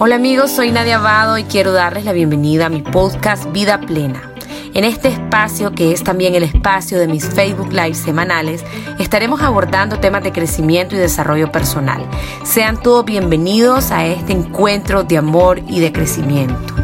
Hola amigos, soy Nadia Abado y quiero darles la bienvenida a mi podcast Vida Plena. En este espacio, que es también el espacio de mis Facebook Live semanales, estaremos abordando temas de crecimiento y desarrollo personal. Sean todos bienvenidos a este encuentro de amor y de crecimiento.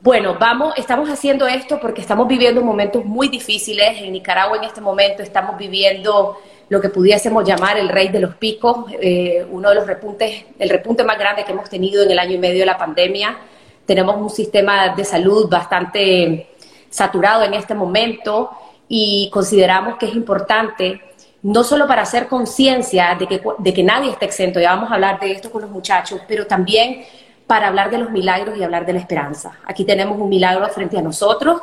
Bueno, vamos, estamos haciendo esto porque estamos viviendo momentos muy difíciles. En Nicaragua en este momento estamos viviendo lo que pudiésemos llamar el rey de los picos, eh, uno de los repuntes, el repunte más grande que hemos tenido en el año y medio de la pandemia. Tenemos un sistema de salud bastante saturado en este momento y consideramos que es importante no solo para hacer conciencia de que, de que nadie está exento, ya vamos a hablar de esto con los muchachos, pero también para hablar de los milagros y hablar de la esperanza. Aquí tenemos un milagro frente a nosotros.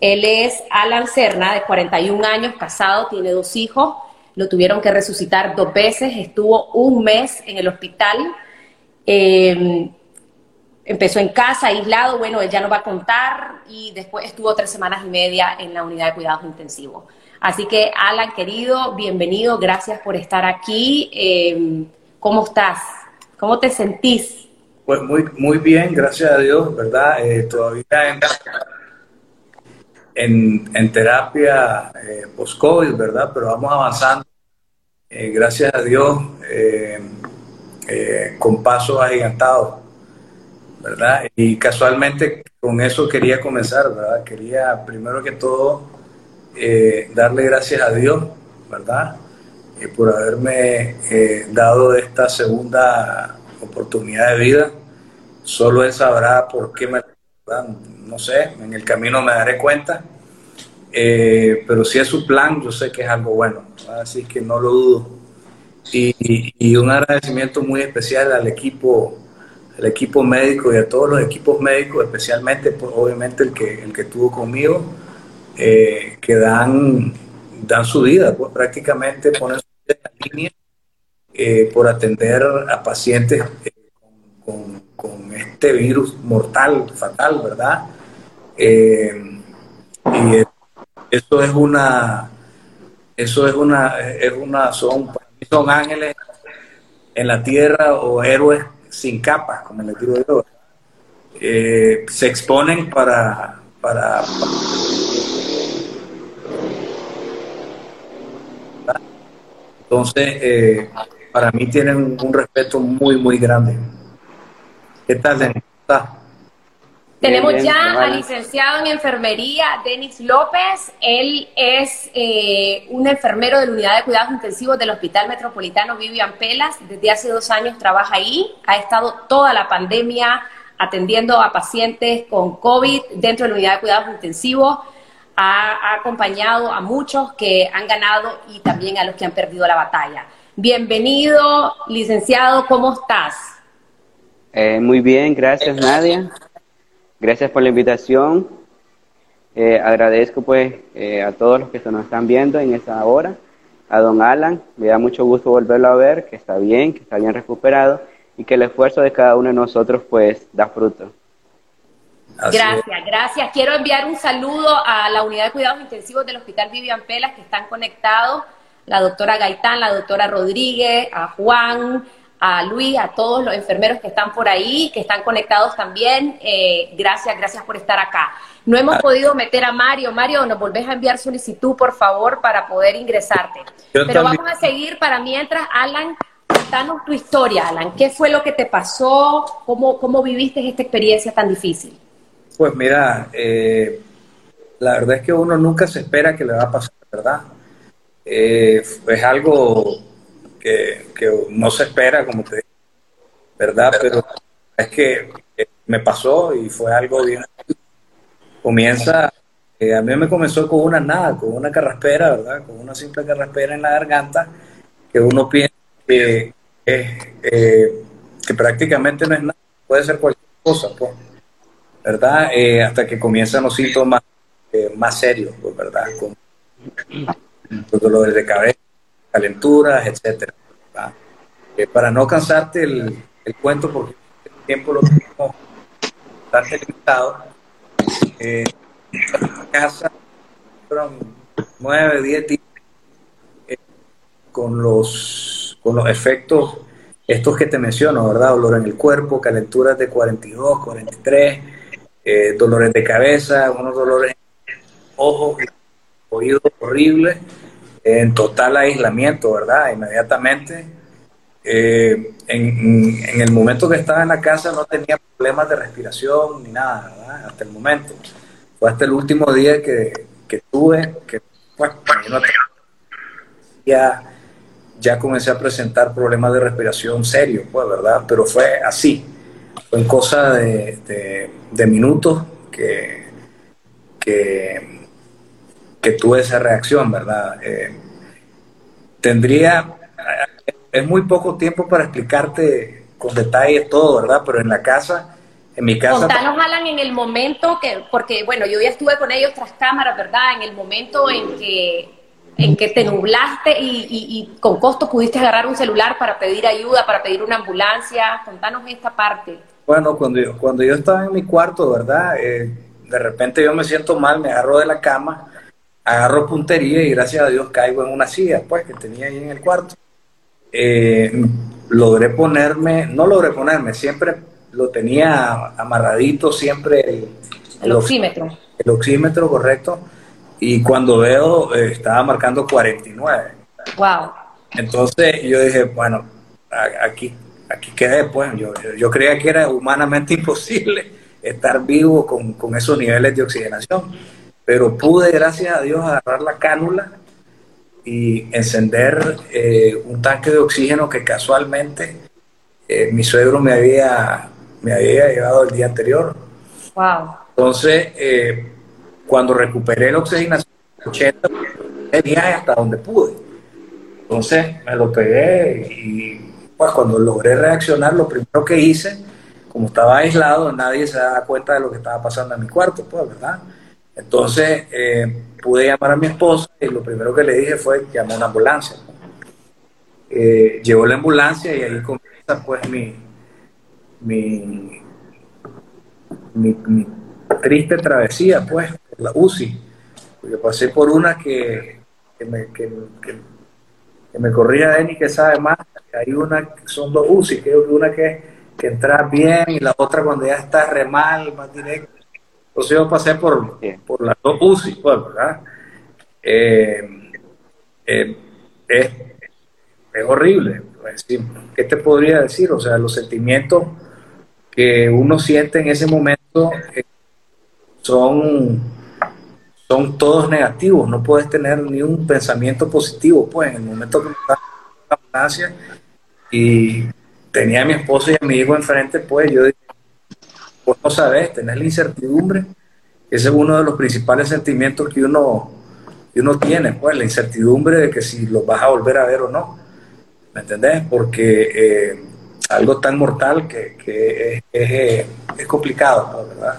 Él es Alan Serna, de 41 años, casado, tiene dos hijos lo tuvieron que resucitar dos veces, estuvo un mes en el hospital, em, empezó en casa, aislado, bueno, él ya no va a contar y después estuvo tres semanas y media en la unidad de cuidados intensivos. Así que, Alan, querido, bienvenido, gracias por estar aquí. Em, ¿Cómo estás? ¿Cómo te sentís? Pues muy, muy bien, gracias a Dios, ¿verdad? Eh, todavía en, en, terapia eh, post-COVID, ¿verdad? Pero vamos avanzando, eh, gracias a Dios, eh, eh, con pasos agigantados, ¿verdad? Y casualmente con eso quería comenzar, ¿verdad? Quería primero que todo darle gracias a Dios, ¿verdad? por haberme dado esta segunda oportunidad de vida. Solo Él sabrá por qué me no sé, en el camino me daré cuenta, eh, pero si es su plan, yo sé que es algo bueno, así que no lo dudo. Y, un agradecimiento muy especial al equipo, al equipo médico y a todos los equipos médicos, especialmente, pues, obviamente, el que, el que estuvo conmigo, eh, que dan, dan su vida, pues prácticamente ponen su vida en la línea eh, por atender a pacientes este virus mortal, fatal, ¿verdad? Eh, y eso es una, eso es una, es una, son, son ángeles en la tierra o héroes sin capas, como les digo yo. Eh, se exponen para, para, entonces eh, para mí tienen un respeto muy muy grande ¿Qué tal, Tenemos ya al licenciado en enfermería, Denis López. Él es eh, un enfermero de la unidad de cuidados intensivos del Hospital Metropolitano Vivian Pelas. Desde hace dos años trabaja ahí. Ha estado toda la pandemia atendiendo a pacientes con COVID dentro de la unidad de cuidados intensivos. Ha, ha acompañado a muchos que han ganado y también a los que han perdido la batalla. Bienvenido, licenciado, ¿cómo estás? Eh, muy bien, gracias Nadia. Gracias por la invitación. Eh, agradezco pues eh, a todos los que se nos están viendo en esta hora. A don Alan, me da mucho gusto volverlo a ver, que está bien, que está bien recuperado y que el esfuerzo de cada uno de nosotros pues da fruto. gracias, gracias. Quiero enviar un saludo a la unidad de cuidados intensivos del Hospital Vivian Pelas que están conectados, la doctora Gaitán, la doctora Rodríguez, a Juan, a Luis, a todos los enfermeros que están por ahí, que están conectados también. Eh, gracias, gracias por estar acá. No hemos podido meter a Mario. Mario, nos volvés a enviar solicitud, por favor, para poder ingresarte. Pero vamos a seguir para mientras, Alan, contanos tu historia, Alan. ¿Qué fue lo que te pasó? ¿Cómo, cómo viviste esta experiencia tan difícil? Pues mira, eh, la verdad es que uno nunca se espera que le va a pasar, ¿verdad? Eh, es algo que, no se espera, como te digo, ¿verdad? Pero es que me pasó y fue algo bien. Comienza, eh, a mí me comenzó con una nada, con una carraspera, ¿verdad? Con una simple carraspera en la garganta, que uno piensa que, eh, que prácticamente no es nada, puede ser cualquier cosa, pues, ¿verdad? Eh, hasta que comienzan los síntomas más serios, pues, ¿verdad? Con, con dolores de cabeza calenturas, etcétera. Eh, para no cansarte el, cuento, porque el tiempo lo tenemos bastante limitado, eh, casa fueron nueve, diez días eh, con, los, con los efectos estos que te menciono, ¿verdad? Dolor en el cuerpo, calenturas de 42, 43, eh, dolores de cabeza, unos dolores en ojos, oídos horribles, en total aislamiento, ¿verdad? Inmediatamente. Eh, en, en, el momento que estaba en la casa no tenía problemas de respiración ni nada, ¿verdad? Hasta el momento. Fue hasta el último día que, que tuve, que pues, ya, ya comencé a presentar problemas de respiración serios, pues, ¿verdad? Pero fue así, fue en cosa de, de, minutos que, que, que, tuve esa reacción, ¿verdad? Eh, tendría, es muy poco tiempo para explicarte con detalle todo, ¿verdad? Pero en la casa en mi casa. Contanos, Alan, en el momento que, porque bueno, yo ya estuve con ellos tras cámaras, ¿verdad? En el momento en que, en que te nublaste y, y, con costo pudiste agarrar un celular para pedir ayuda, para pedir una ambulancia. Contanos esta parte. Bueno, cuando yo, cuando yo estaba en mi cuarto, ¿verdad? Eh, de repente yo me siento mal, me agarro de la cama, agarro puntería y gracias a Dios caigo en una silla, pues, que tenía ahí en el cuarto. Eh, logré ponerme, no logré ponerme, siempre lo tenía amarradito siempre el, el, oxímetro. El oxímetro, correcto. Y cuando veo, eh, estaba marcando 49. Wow. Entonces yo dije, bueno, aquí, aquí quedé, pues. Yo, yo creía que era humanamente imposible estar vivo con, con esos niveles de oxigenación. Pero pude, gracias a Dios, agarrar la cánula y encender eh, un tanque de oxígeno que casualmente eh, mi suegro me había me había llevado el día anterior. Wow. Entonces, eh, cuando recuperé la oxigenación, 80, viaje hasta donde pude. Entonces, me lo pegué y pues cuando logré reaccionar, lo primero que hice, como estaba aislado, nadie se daba cuenta de lo que estaba pasando en mi cuarto, pues, ¿verdad? Entonces, eh, pude llamar a mi esposa y lo primero que le dije fue llamar a una ambulancia. Eh, llegó la ambulancia y ahí comienza pues mi, mi, mi, triste travesía, pues, la UCI, porque pasé por una que, que me, que, que, me corría Eni que sabe más, hay una, son dos UCI, que una que, que entra bien y la otra cuando ya está re mal, más directo. Entonces yo pasé por, por las dos UCI, pues, ¿verdad? Eh, eh, es, es horrible. Pues, ¿Qué te podría decir? O sea, los sentimientos que uno siente en ese momento eh, son, son todos negativos, no puedes tener ni un pensamiento positivo, pues en el momento que me estaba en la ambulancia y tenía a mi esposo y a mi hijo enfrente, pues yo dije, pues no sabes, tenés la incertidumbre, ese es uno de los principales sentimientos que uno, que uno tiene, pues la incertidumbre de que si los vas a volver a ver o no, ¿me entendés? Porque... Eh, algo tan mortal que, que es, complicado, ¿verdad?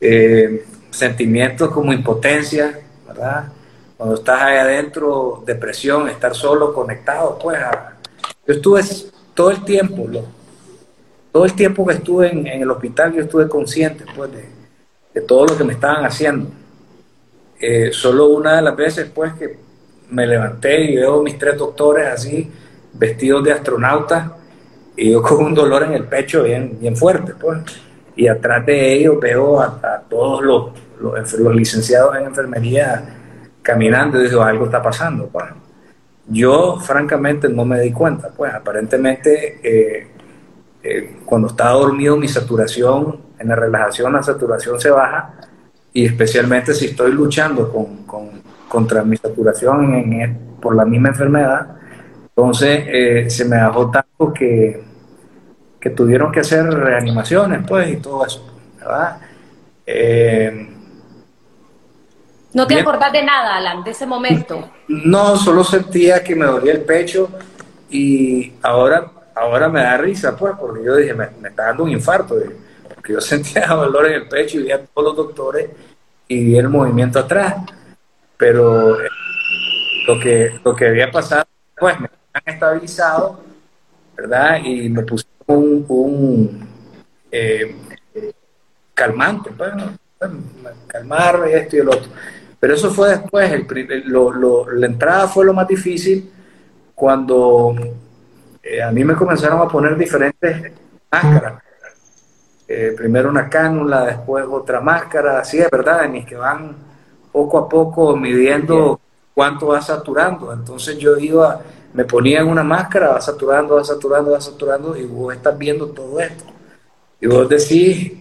Eh, sentimientos como impotencia, ¿verdad? Cuando estás ahí adentro, depresión, estar solo, conectado, pues yo estuve todo el tiempo, todo el tiempo que estuve en, el hospital, yo estuve consciente pues, de, todo lo que me estaban haciendo. Eh, solo una de las veces pues que me levanté y veo mis tres doctores así, vestidos de astronautas, y yo con un dolor en el pecho bien, bien fuerte, pues. Y atrás de ellos veo a, todos los, los, licenciados en enfermería caminando y digo, algo está pasando, pues. Yo, francamente, no me di cuenta, pues. Aparentemente, eh, eh, cuando estaba dormido, mi saturación, en la relajación, la saturación se baja, y especialmente si estoy luchando con, con contra mi saturación por la misma enfermedad, entonces eh, se me bajó tanto que, que tuvieron que hacer reanimaciones, pues, y todo eso, ¿verdad? Eh, ¿No te acordás de nada, Alan, de ese momento? No, solo sentía que me dolía el pecho y ahora, ahora me da risa, pues, porque yo dije, me, está dando un infarto, porque yo sentía dolor en el pecho y vi a todos los doctores y vi el movimiento atrás, pero eh, lo que, lo que había pasado, pues, me han estabilizado, ¿verdad? Y me pusieron un, eh, calmante, bueno, pues, calmar esto y el otro. Pero eso fue después, el, la entrada fue lo más difícil cuando eh, a mí me comenzaron a poner diferentes máscaras. Eh, primero una cánula, después otra máscara, así es verdad, en que van poco a poco midiendo cuánto va saturando. Entonces yo iba, me ponía en una máscara, va saturando, va saturando, va saturando, y vos estás viendo todo esto. Y vos decís,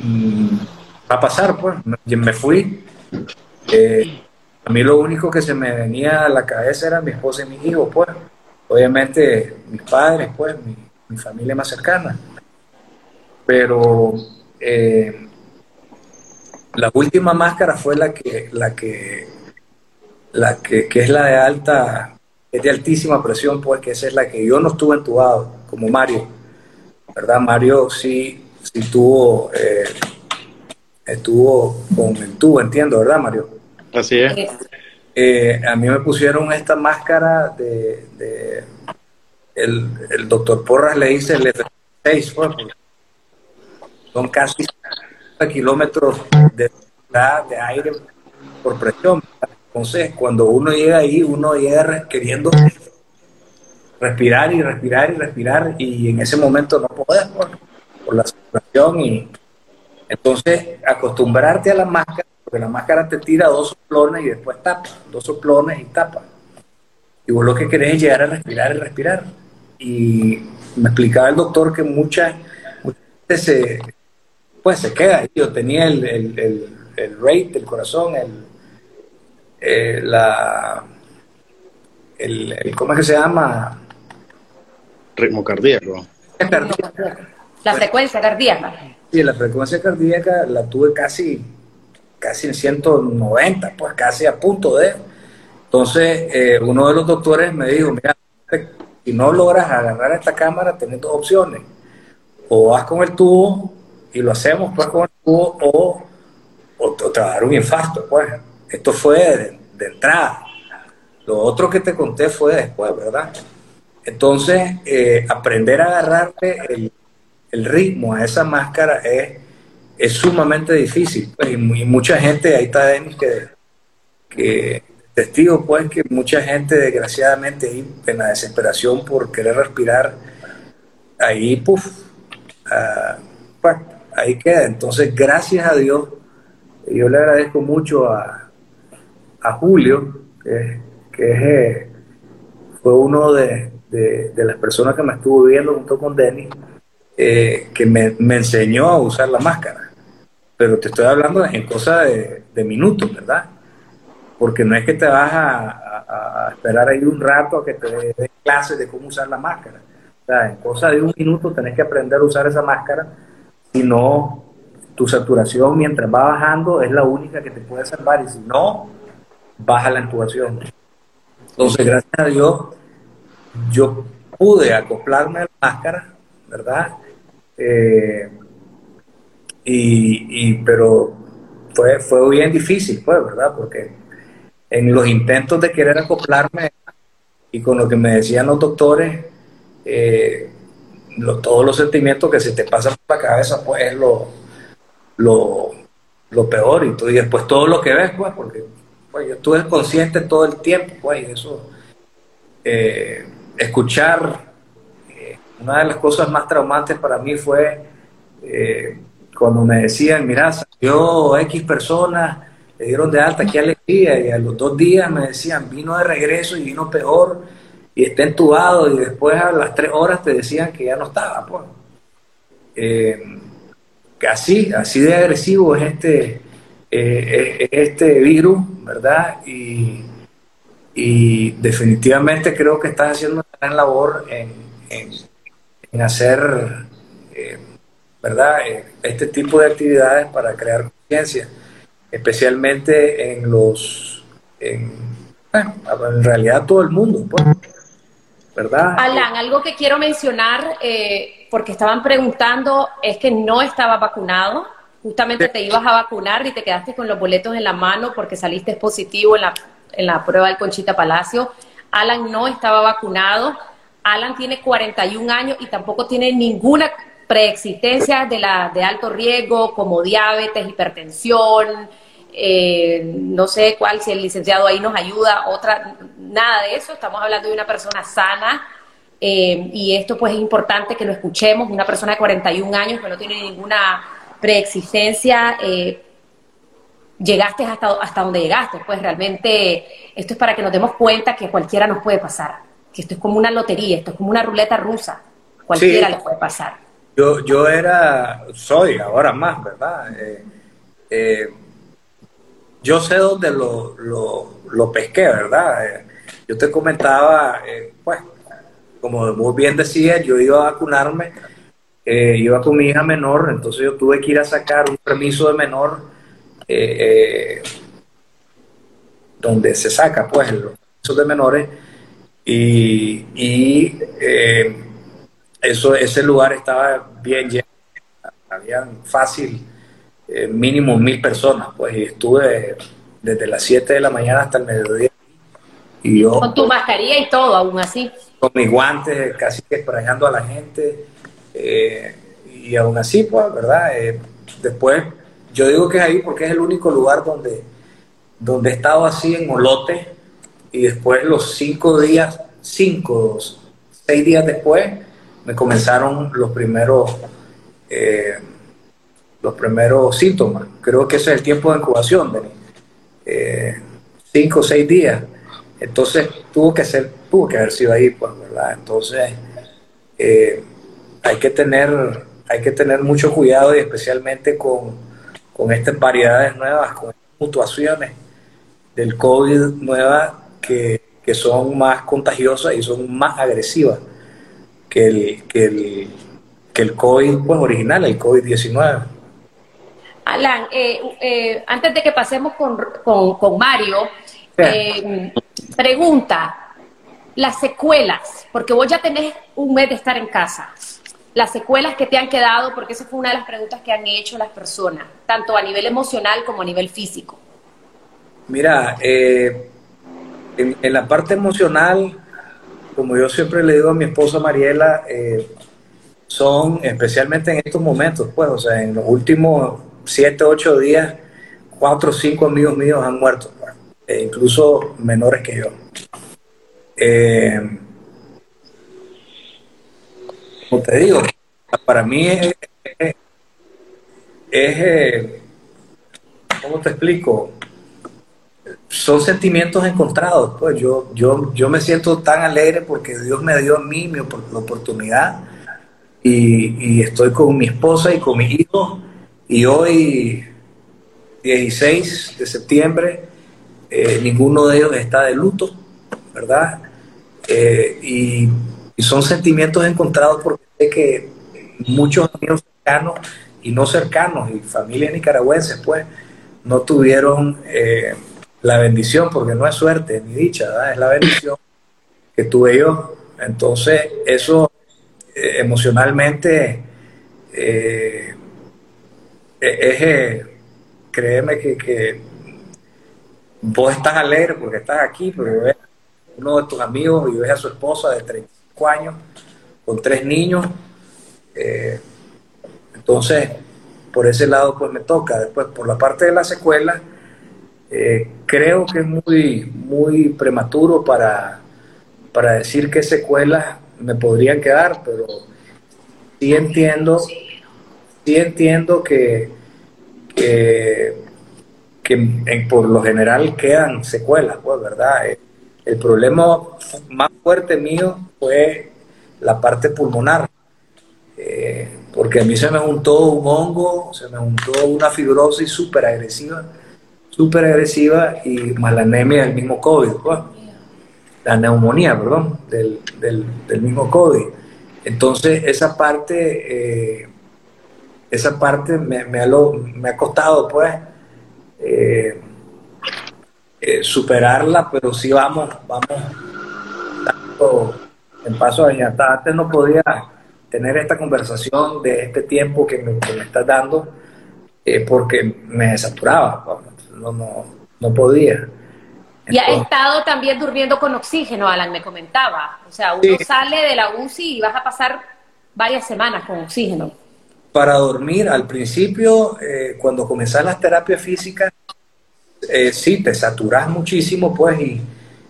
mm, va a pasar, pues, me, me fui. Eh, a mí lo único que se me venía a la cabeza era mi esposa y mi hijo, pues. Obviamente mis padres, pues, mi, familia más cercana. Pero eh, la última máscara fue la que, la que, la que, es la de alta, es de altísima presión, pues, que esa es la que yo no estuve entubado, como Mario. ¿Verdad? Mario sí, sí tuvo, eh, estuvo con el tubo, entiendo, ¿verdad, Mario? Así es. Eh, a mí me pusieron esta máscara de, el, doctor Porras le dice el F6, pues, son casi kilómetros de, de aire por presión. Entonces, cuando uno llega ahí, uno llega queriendo respirar y respirar y respirar, y en ese momento no puedes por, por la saturación. Y entonces, acostumbrarte a la máscara porque la máscara te tira dos soplones y después tapa, dos soplones y tapa. Y vos lo que querés es llegar a respirar y respirar. Y me explicaba el doctor que mucha, gente se, pues se queda. Yo tenía el, el, el, rate del corazón, el, eh, la, el, ¿cómo es que se llama? Ritmo cardíaco. La frecuencia cardíaca. Sí, la frecuencia cardíaca la tuve casi casi en 190, pues casi a punto de. Entonces, eh, uno de los doctores me dijo, mira, si no logras agarrar esta cámara, tienes dos opciones. O vas con el tubo y lo hacemos pues con el tubo, o, o, a dar un infarto, pues. Esto fue de, entrada. Lo otro que te conté fue después, ¿verdad? Entonces, eh, aprender a agarrarte el, el ritmo a esa máscara es es sumamente difícil. Pues, y, mucha gente, ahí está Denis, que, que testigo, pues, que mucha gente, desgraciadamente, en la desesperación por querer respirar, ahí, puff, ah, pues, ahí queda. Entonces, gracias a Dios, yo le agradezco mucho a, a Julio, que, que eh, fue uno de, de, las personas que me estuvo viendo junto con Denis, eh, que me, me, enseñó a usar la máscara pero te estoy hablando en cosas de, minutos, ¿verdad? Porque no es que te vas a, esperar ahí un rato a que te den clases de cómo usar la máscara. O sea, en cosa de un minuto tenés que aprender a usar esa máscara, si no, tu saturación mientras va bajando es la única que te puede salvar, y si no, baja la intubación. Entonces, gracias a Dios, yo pude acoplarme a la máscara, ¿verdad? Eh, y, pero fue, fue bien difícil, pues, ¿verdad? Porque en los intentos de querer acoplarme y con lo que me decían los doctores, eh, todos los sentimientos que se te pasan por la cabeza, pues es lo, lo, lo peor. Y, tú, y después todo lo que ves, pues, porque pues, yo estuve consciente todo el tiempo, pues, y eso. Eh, escuchar, eh, una de las cosas más traumantes para mí fue cuando me decían, mira, salió X personas, le dieron de alta, qué alegría, y a los dos días me decían, vino de regreso y vino peor, y está entubado, y después a las tres horas te decían que ya no estaba, pues. Eh, así, así de agresivo es este, eh, este virus, ¿verdad? Y, definitivamente creo que estás haciendo una gran labor en, en, hacer eh, ¿verdad? Eh, este tipo de actividades para crear conciencia, especialmente en los, en, en realidad todo el mundo, pues, ¿verdad? Alan, algo que quiero mencionar, eh, porque estaban preguntando, es que no estaba vacunado, justamente te ibas a vacunar y te quedaste con los boletos en la mano porque saliste positivo en la, en la prueba del Conchita Palacio. Alan no estaba vacunado. Alan tiene 41 años y tampoco tiene ninguna preexistencias de, la, de alto riesgo como diabetes, hipertensión, eh, no sé cuál, si el licenciado ahí nos ayuda, otra, nada de eso, estamos hablando de una persona sana eh, y esto pues es importante que lo escuchemos, una persona de 41 años que no tiene ninguna preexistencia, eh, llegaste hasta, hasta donde llegaste, pues realmente esto es para que nos demos cuenta que cualquiera nos puede pasar, que esto es como una lotería, esto es como una ruleta rusa, cualquiera le puede pasar. Yo, yo era, soy ahora más, ¿verdad? Eh, yo sé dónde lo, lo, pesqué, ¿verdad? yo te comentaba, pues, como muy bien decía, yo iba a vacunarme, eh, iba con mi hija menor, entonces yo tuve que ir a sacar un permiso de menor eh, eh, donde se saca pues los permisos de menores y, eso, ese lugar estaba bien lleno, habían fácil mínimo mil personas, pues y estuve desde las 7 de la mañana hasta el mediodía. Y yo, con tu mascarilla y todo, aún así con mis guantes, casi que a la gente. Eh, y aún así, pues, ¿verdad? Eh, después, yo digo que es ahí porque es el único lugar donde, donde he estado así en Molote y después los cinco días, cinco, seis días después, me comenzaron los primeros, eh, los primeros síntomas. Creo que ese es el tiempo de incubación, Denis. cinco o seis días. Entonces tuvo que ser tuvo que haber sido ahí, pues, ¿verdad? Entonces, eh, hay, que tener, hay que tener mucho cuidado y especialmente con, con estas variedades nuevas, con mutuaciones del COVID nuevas que, que, son más contagiosas y son más agresivas que el, que el, que el COVID pues, original, el COVID-19. Alan, eh, eh, antes de que pasemos con, con, con Mario, pregunta, las secuelas, porque vos ya tenés un mes de estar en casa, las secuelas que te han quedado, porque esa fue una de las preguntas que han hecho las personas, tanto a nivel emocional como a nivel físico. Mira, eh, en, la parte emocional, como yo siempre le digo a mi esposa Mariela, eh, son especialmente en estos momentos, pues, o sea, en los últimos siete, ocho días, cuatro o cinco amigos míos han muerto, pues, e incluso menores que yo. Eh, como te digo, para mí es, eh, ¿cómo te explico? Son sentimientos encontrados, pues yo, yo, yo me siento tan alegre porque Dios me dio a mí mi oportunidad y, estoy con mi esposa y con mi hijo y hoy 16 de septiembre eh, ninguno de ellos está de luto, ¿verdad? Eh, y, son sentimientos encontrados porque sé que muchos amigos cercanos y no cercanos y familias nicaragüenses pues no tuvieron eh, la bendición porque no es suerte ni dicha, es la bendición que tuve yo. Entonces eso eh, emocionalmente es, créeme que, vos estás alegre porque estás aquí, pero uno de tus amigos y ves a su esposa de 35 años con tres niños. Eh, entonces, por ese lado, pues me toca. Después, por la parte de la secuela, eh, creo que es muy, muy prematuro para, para decir qué secuelas me podrían quedar, pero sí entiendo, sí entiendo que, que, por lo general quedan secuelas, pues, ¿verdad? Eh, el problema más fuerte mío fue la parte pulmonar, eh, porque a mí se me juntó un hongo, se me juntó una fibrosis súper agresiva, súper agresiva y más la anemia del mismo COVID, la neumonía, perdón, del, del, mismo COVID. Entonces esa parte, eh, esa parte me, me, ha, me, ha, costado, pues, eh, eh, superarla, pero sí vamos, vamos en paso adelante. Antes no podía tener esta conversación de este tiempo que me, estás dando porque me saturaba, no, no, no podía. y ha estado también durmiendo con oxígeno, Alan, me comentaba. O sea, uno sale de la UCI y vas a pasar varias semanas con oxígeno. Para dormir, al principio, eh, cuando comenzaban las terapias físicas, eh, sí, te saturas muchísimo, pues, y,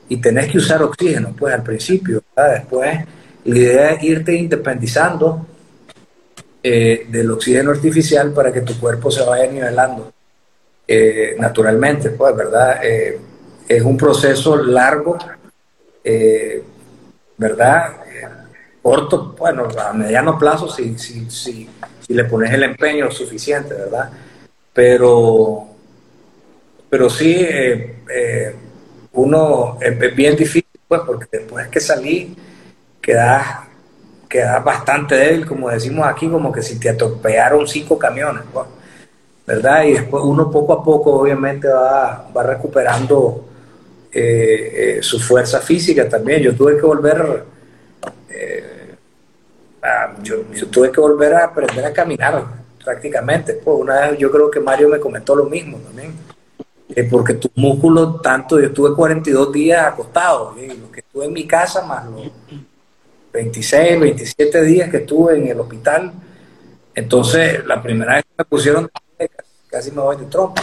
y tenés que usar oxígeno, pues, al principio. Después, la idea es irte independizando eh, del oxígeno artificial para que tu cuerpo se vaya nivelando eh, naturalmente, pues, ¿verdad? Eh, es un proceso largo, ¿verdad? corto, bueno, a mediano plazo si, si, si, si le pones el empeño suficiente, ¿verdad? Pero, pero sí, uno es bien difícil, pues, porque después que salí, quedas queda bastante débil, como decimos aquí, como que si te atropellaron cinco camiones, pues, ¿verdad? Y después uno poco a poco obviamente va, va recuperando eh, eh, su fuerza física también. Yo tuve que volver, eh, yo, tuve que volver a aprender a caminar prácticamente. Pues una yo creo que Mario me comentó lo mismo también. porque tus músculos, tanto, yo estuve 42 días acostado, lo que estuve en mi casa más lo, 26, 27 días que estuve en el hospital. Entonces, la primera vez que me pusieron, casi me voy de trompa.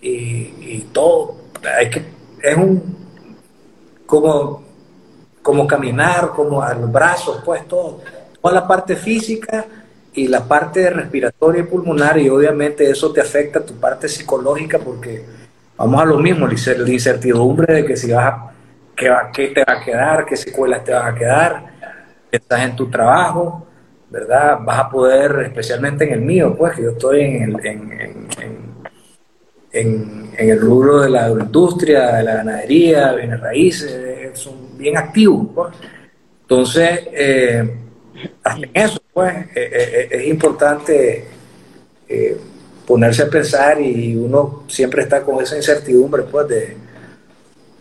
Y, todo, hay que, es un, como, como caminar, como a los brazos, pues todo. Toda la parte física y la parte respiratoria y pulmonar, y obviamente eso te afecta a tu parte psicológica porque vamos a lo mismo, la incertidumbre de que si vas a qué, te va a quedar, qué secuelas te van a quedar, estás en tu trabajo, ¿verdad? Vas a poder, especialmente en el mío, pues, que yo estoy en el, en, el rubro de la agroindustria, de la ganadería, bienes raíces, son bien activos, pues. Entonces, eh, hasta en eso, pues, eh, eh, es importante ponerse a pensar y uno siempre está con esa incertidumbre, pues, de,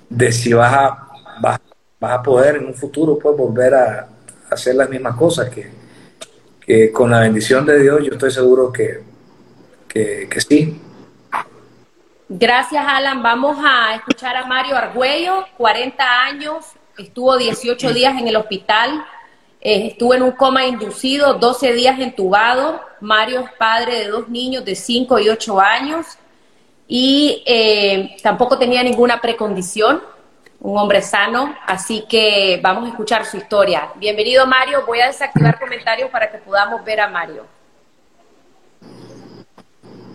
de si vas a vas, a poder en un futuro pues, volver a, hacer las mismas cosas que, que, con la bendición de Dios yo estoy seguro que, que, que sí. Gracias, Alan. Vamos a escuchar a Mario Argüello, 40 años, estuvo 18 días en el hospital, eh, estuvo en un coma inducido, 12 días entubado. Mario es padre de dos niños de 5 y 8 años y eh, tampoco tenía ninguna precondición un hombre sano, así que vamos a escuchar su historia. Bienvenido Mario, voy a desactivar comentarios para que podamos ver a Mario.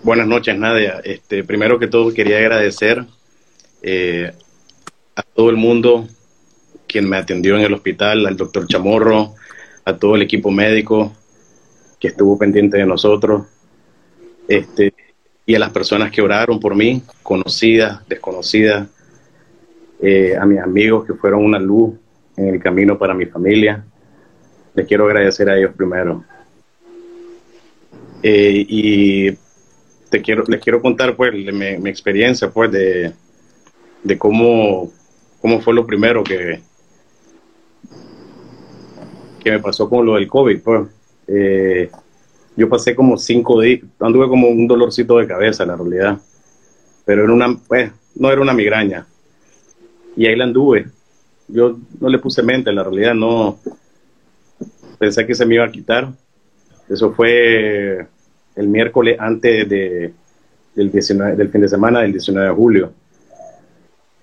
Buenas noches Nadia, este, primero que todo quería agradecer eh, a todo el mundo quien me atendió en el hospital, al doctor Chamorro, a todo el equipo médico que estuvo pendiente de nosotros, este, y a las personas que oraron por mí, conocidas, desconocidas, eh, a mis amigos que fueron una luz en el camino para mi familia. Les quiero agradecer a ellos primero. Eh, y te quiero, les quiero contar pues mi, experiencia pues de, de cómo, cómo fue lo primero que, que me pasó con lo del COVID. Pues. Eh, yo pasé como cinco días, anduve como un dolorcito de cabeza, la realidad. Pero era una, pues, no era una migraña, y ahí la anduve. Yo no le puse mente, en la realidad no pensé que se me iba a quitar. Eso fue el miércoles antes de, del, 19, del fin de semana del 19 de julio.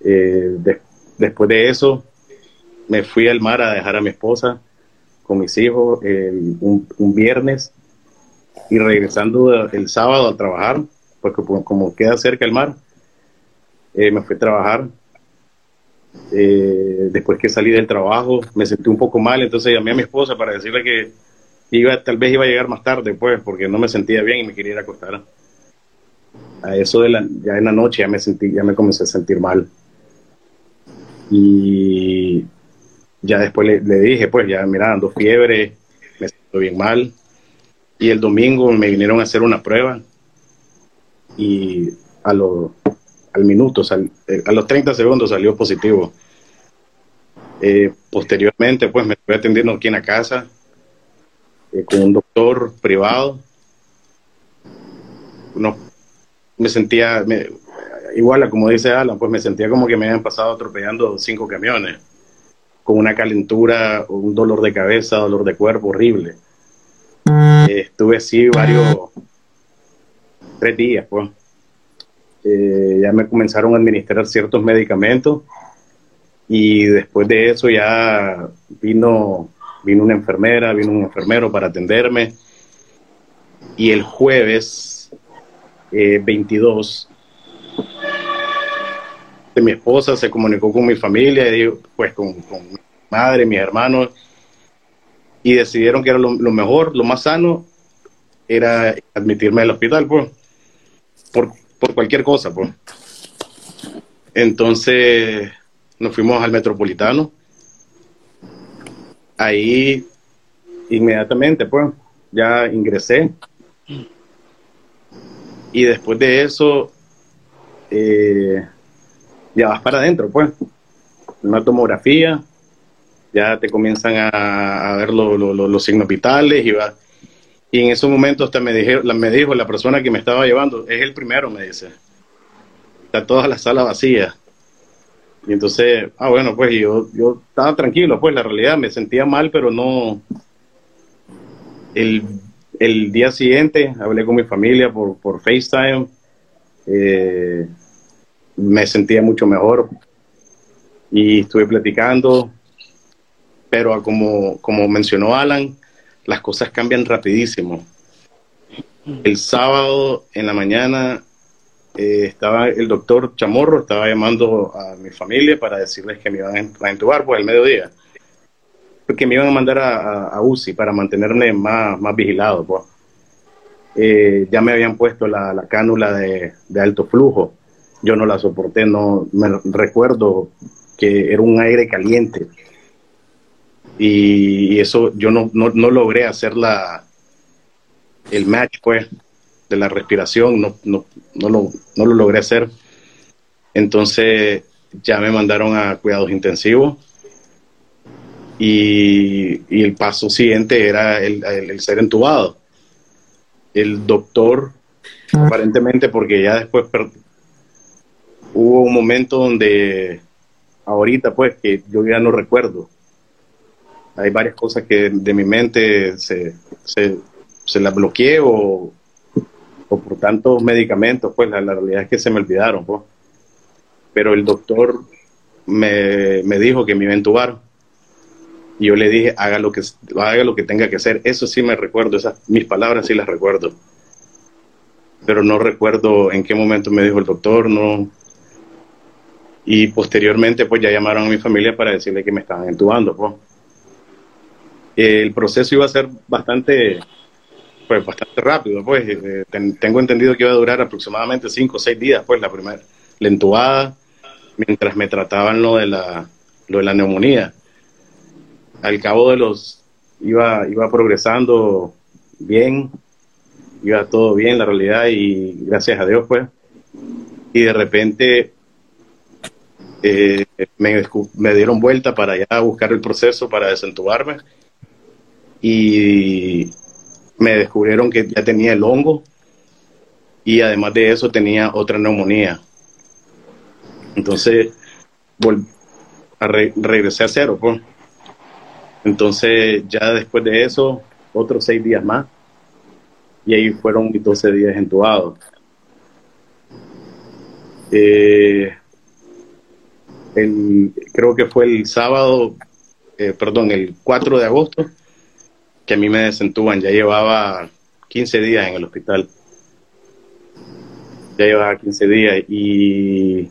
Eh, después de eso, me fui al mar a dejar a mi esposa con mis hijos un, viernes y regresando el sábado a trabajar, porque como queda cerca el mar, eh, me fui a trabajar eh, después que salí del trabajo me sentí un poco mal, entonces llamé a mi esposa para decirle que iba, tal vez iba a llegar más tarde, pues, porque no me sentía bien y me quería ir a acostar. A eso de la, ya en la noche ya me sentí, ya me comencé a sentir mal. Y ya después le, dije, pues, ya mira, ando fiebre, me siento bien mal. Y el domingo me vinieron a hacer una prueba y a lo al minuto, eh, a los 30 segundos salió positivo. Eh, posteriormente, pues me estuve atendiendo aquí en la casa eh, con un doctor privado. No, me sentía, igual a como dice Alan, pues me sentía como que me habían pasado atropellando cinco camiones, con una calentura, un dolor de cabeza, dolor de cuerpo horrible. estuve así varios, tres días, pues eh, ya me comenzaron a administrar ciertos medicamentos y después de eso ya vino, vino una enfermera, vino un enfermero para atenderme. Y el jueves 22 de mi esposa se comunicó con mi familia y pues con, con mi madre, mis hermanos y decidieron que era lo, mejor, lo más sano, era admitirme al hospital, pues, por, por cualquier cosa, pues. Entonces nos fuimos al metropolitano. Ahí inmediatamente, pues, ya ingresé. Y después de eso, eh, ya vas para adentro, pues. Una tomografía, ya te comienzan a, ver los signos vitales y va. Y en ese momento hasta me, me dijo la persona que me estaba llevando, es el primero, me dice. Está toda la sala vacía. Y entonces, ah, bueno, pues yo, yo estaba tranquilo, pues la realidad me sentía mal, pero no. El, el día siguiente hablé con mi familia por, por FaceTime. Eh, me sentía mucho mejor y estuve platicando pero como, como mencionó Alan, las cosas cambian rapidísimo. El sábado en la mañana eh, estaba el doctor Chamorro, estaba llamando a mi familia para decirles que me iban a entubar pues el mediodía, porque me iban a mandar a, UCI para mantenerme más, más vigilado. Pues. Eh, ya me habían puesto la, la cánula de, de, alto flujo, yo no la soporté, no me recuerdo que era un aire caliente y, eso yo no, no, no, logré hacer la, el match pues de la respiración, no, no, no, lo, no lo logré hacer. Entonces ya me mandaron a cuidados intensivos y, y el paso siguiente era el, el, ser entubado. El doctor, aparentemente, porque ya después hubo un momento donde, ahorita pues, que yo ya no recuerdo, hay varias cosas que de mi mente se, se, se las bloqueé o, por tantos medicamentos, pues la, realidad es que se me olvidaron. Pues. Pero el doctor me, me, dijo que me iba a entubar. Y yo le dije, haga lo, que, haga lo que tenga que hacer. Eso sí me recuerdo, esas, mis palabras sí las recuerdo. Pero no recuerdo en qué momento me dijo el doctor, no. Y posteriormente, pues ya llamaron a mi familia para decirle que me estaban entubando, pues el proceso iba a ser bastante, pues bastante rápido, pues eh, tengo entendido que iba a durar aproximadamente cinco o seis días, pues la primera, la entubada, mientras me trataban lo de la, lo de la neumonía. Al cabo de los, iba, iba progresando bien, iba todo bien, la realidad, y gracias a Dios, pues, y de repente eh, me, me, dieron vuelta para ya buscar el proceso para desentubarme y me descubrieron que ya tenía el hongo y además de eso tenía otra neumonía. Entonces a regresé a cero. Pues. Entonces ya después de eso, otros seis días más y ahí fueron 12 días entubados. Eh, creo que fue el sábado, eh, perdón, el 4 de agosto, a mí me desentuban. Ya llevaba 15 días en el hospital. Ya llevaba 15 días y,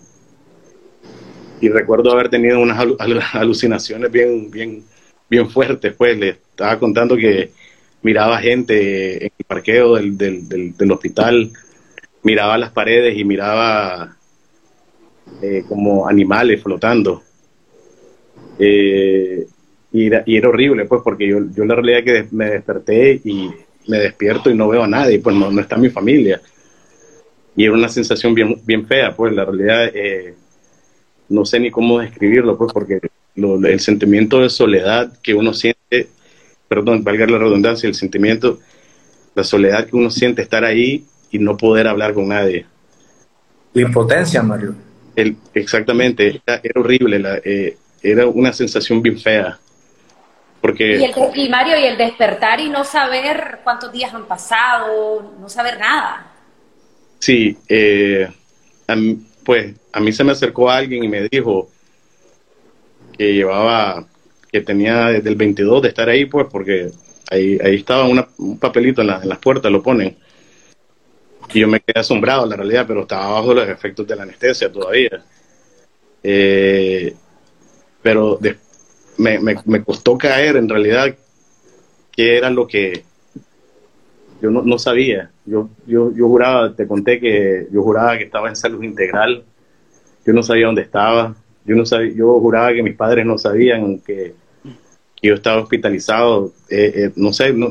y recuerdo haber tenido unas alucinaciones bien, bien, bien fuertes. Pues le estaba contando que miraba gente en el parqueo del, del, del, hospital, miraba las paredes y miraba eh, como animales flotando. Eh, y era, y era horrible, pues, porque yo, yo la realidad que me desperté y me despierto y no veo a nadie, pues no, no está mi familia. Y era una sensación bien, bien fea, pues, la realidad, eh, no sé ni cómo describirlo, pues, porque el sentimiento de soledad que uno siente, perdón, valga la redundancia, el sentimiento, la soledad que uno siente estar ahí y no poder hablar con nadie. La impotencia, Mario. El, exactamente, era, horrible, la, eh, era una sensación bien fea. Porque... Y, el, Mario, y el despertar y no saber cuántos días han pasado, no saber nada. Sí, eh, pues a mí se me acercó alguien y me dijo que llevaba, que tenía desde el 22 de estar ahí, pues porque ahí, ahí estaba un papelito en, las puertas, lo ponen. Y yo me quedé asombrado, la realidad, pero estaba bajo los efectos de la anestesia todavía. Eh, pero me, me, costó caer en realidad qué era lo que yo no, no sabía. Yo, yo, yo juraba, te conté que yo juraba que estaba en salud integral. Yo no sabía dónde estaba. Yo no sabía, yo juraba que mis padres no sabían que, yo estaba hospitalizado. Eh, eh, no sé, no,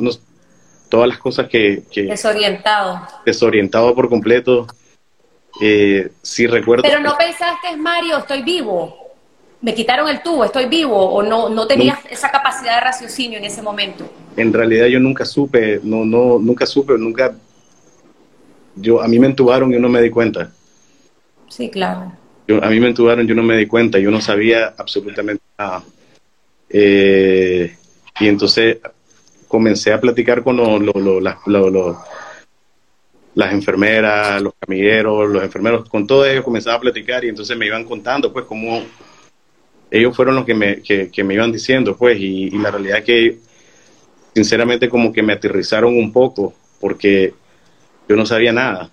todas las cosas que, Desorientado. Desorientado por completo. Eh, sí recuerdo. Pero no pensaste, Mario, estoy vivo. Me quitaron el tubo, estoy vivo. O no, no tenías esa capacidad de raciocinio en ese momento. En realidad yo nunca supe, no, no, nunca supe, nunca. Yo, a mí me entubaron y no me di cuenta. Sí, claro. Yo, a mí me entubaron, yo no me di cuenta, yo no sabía absolutamente nada. Eh, y entonces comencé a platicar con las enfermeras, los camilleros, los enfermeros, con todos ellos comenzaba a platicar y entonces me iban contando pues cómo ellos fueron los que me, que, me iban diciendo pues y, la realidad que sinceramente como que me aterrizaron un poco porque yo no sabía nada.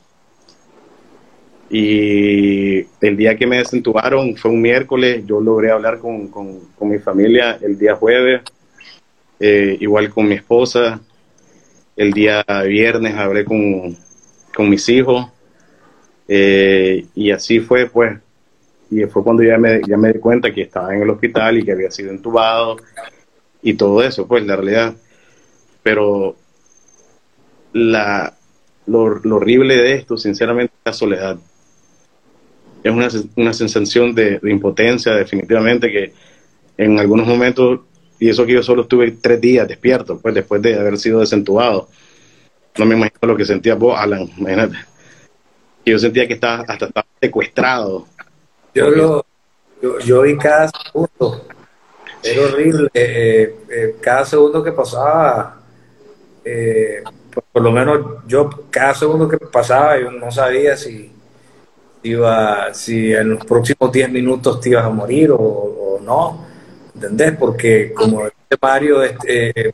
Y el día que me desentubaron fue un miércoles, yo logré hablar con, con mi familia el día jueves eh, igual con mi esposa. El día viernes hablé con, mis hijos. Eh, y así fue, pues. Y fue cuando ya me, ya me di cuenta que estaba en el hospital y que había sido entubado y todo eso, pues, la realidad. Pero la, lo, horrible de esto, sinceramente, es la soledad. Es una, una sensación de, impotencia, definitivamente, que en algunos momentos y eso que yo solo estuve tres días despierto, pues después de haber sido desentubado. No me imagino lo que sentía vos, Alan, imagínate. Yo sentía que estaba hasta estaba secuestrado. Yo lo, yo, vi cada segundo. Era horrible. Eh, eh, cada segundo que pasaba, eh, por, lo menos yo, cada segundo que pasaba, yo no sabía si iba, si en los próximos 10 minutos te ibas a morir o no ¿entendés? Porque como dice Mario, este,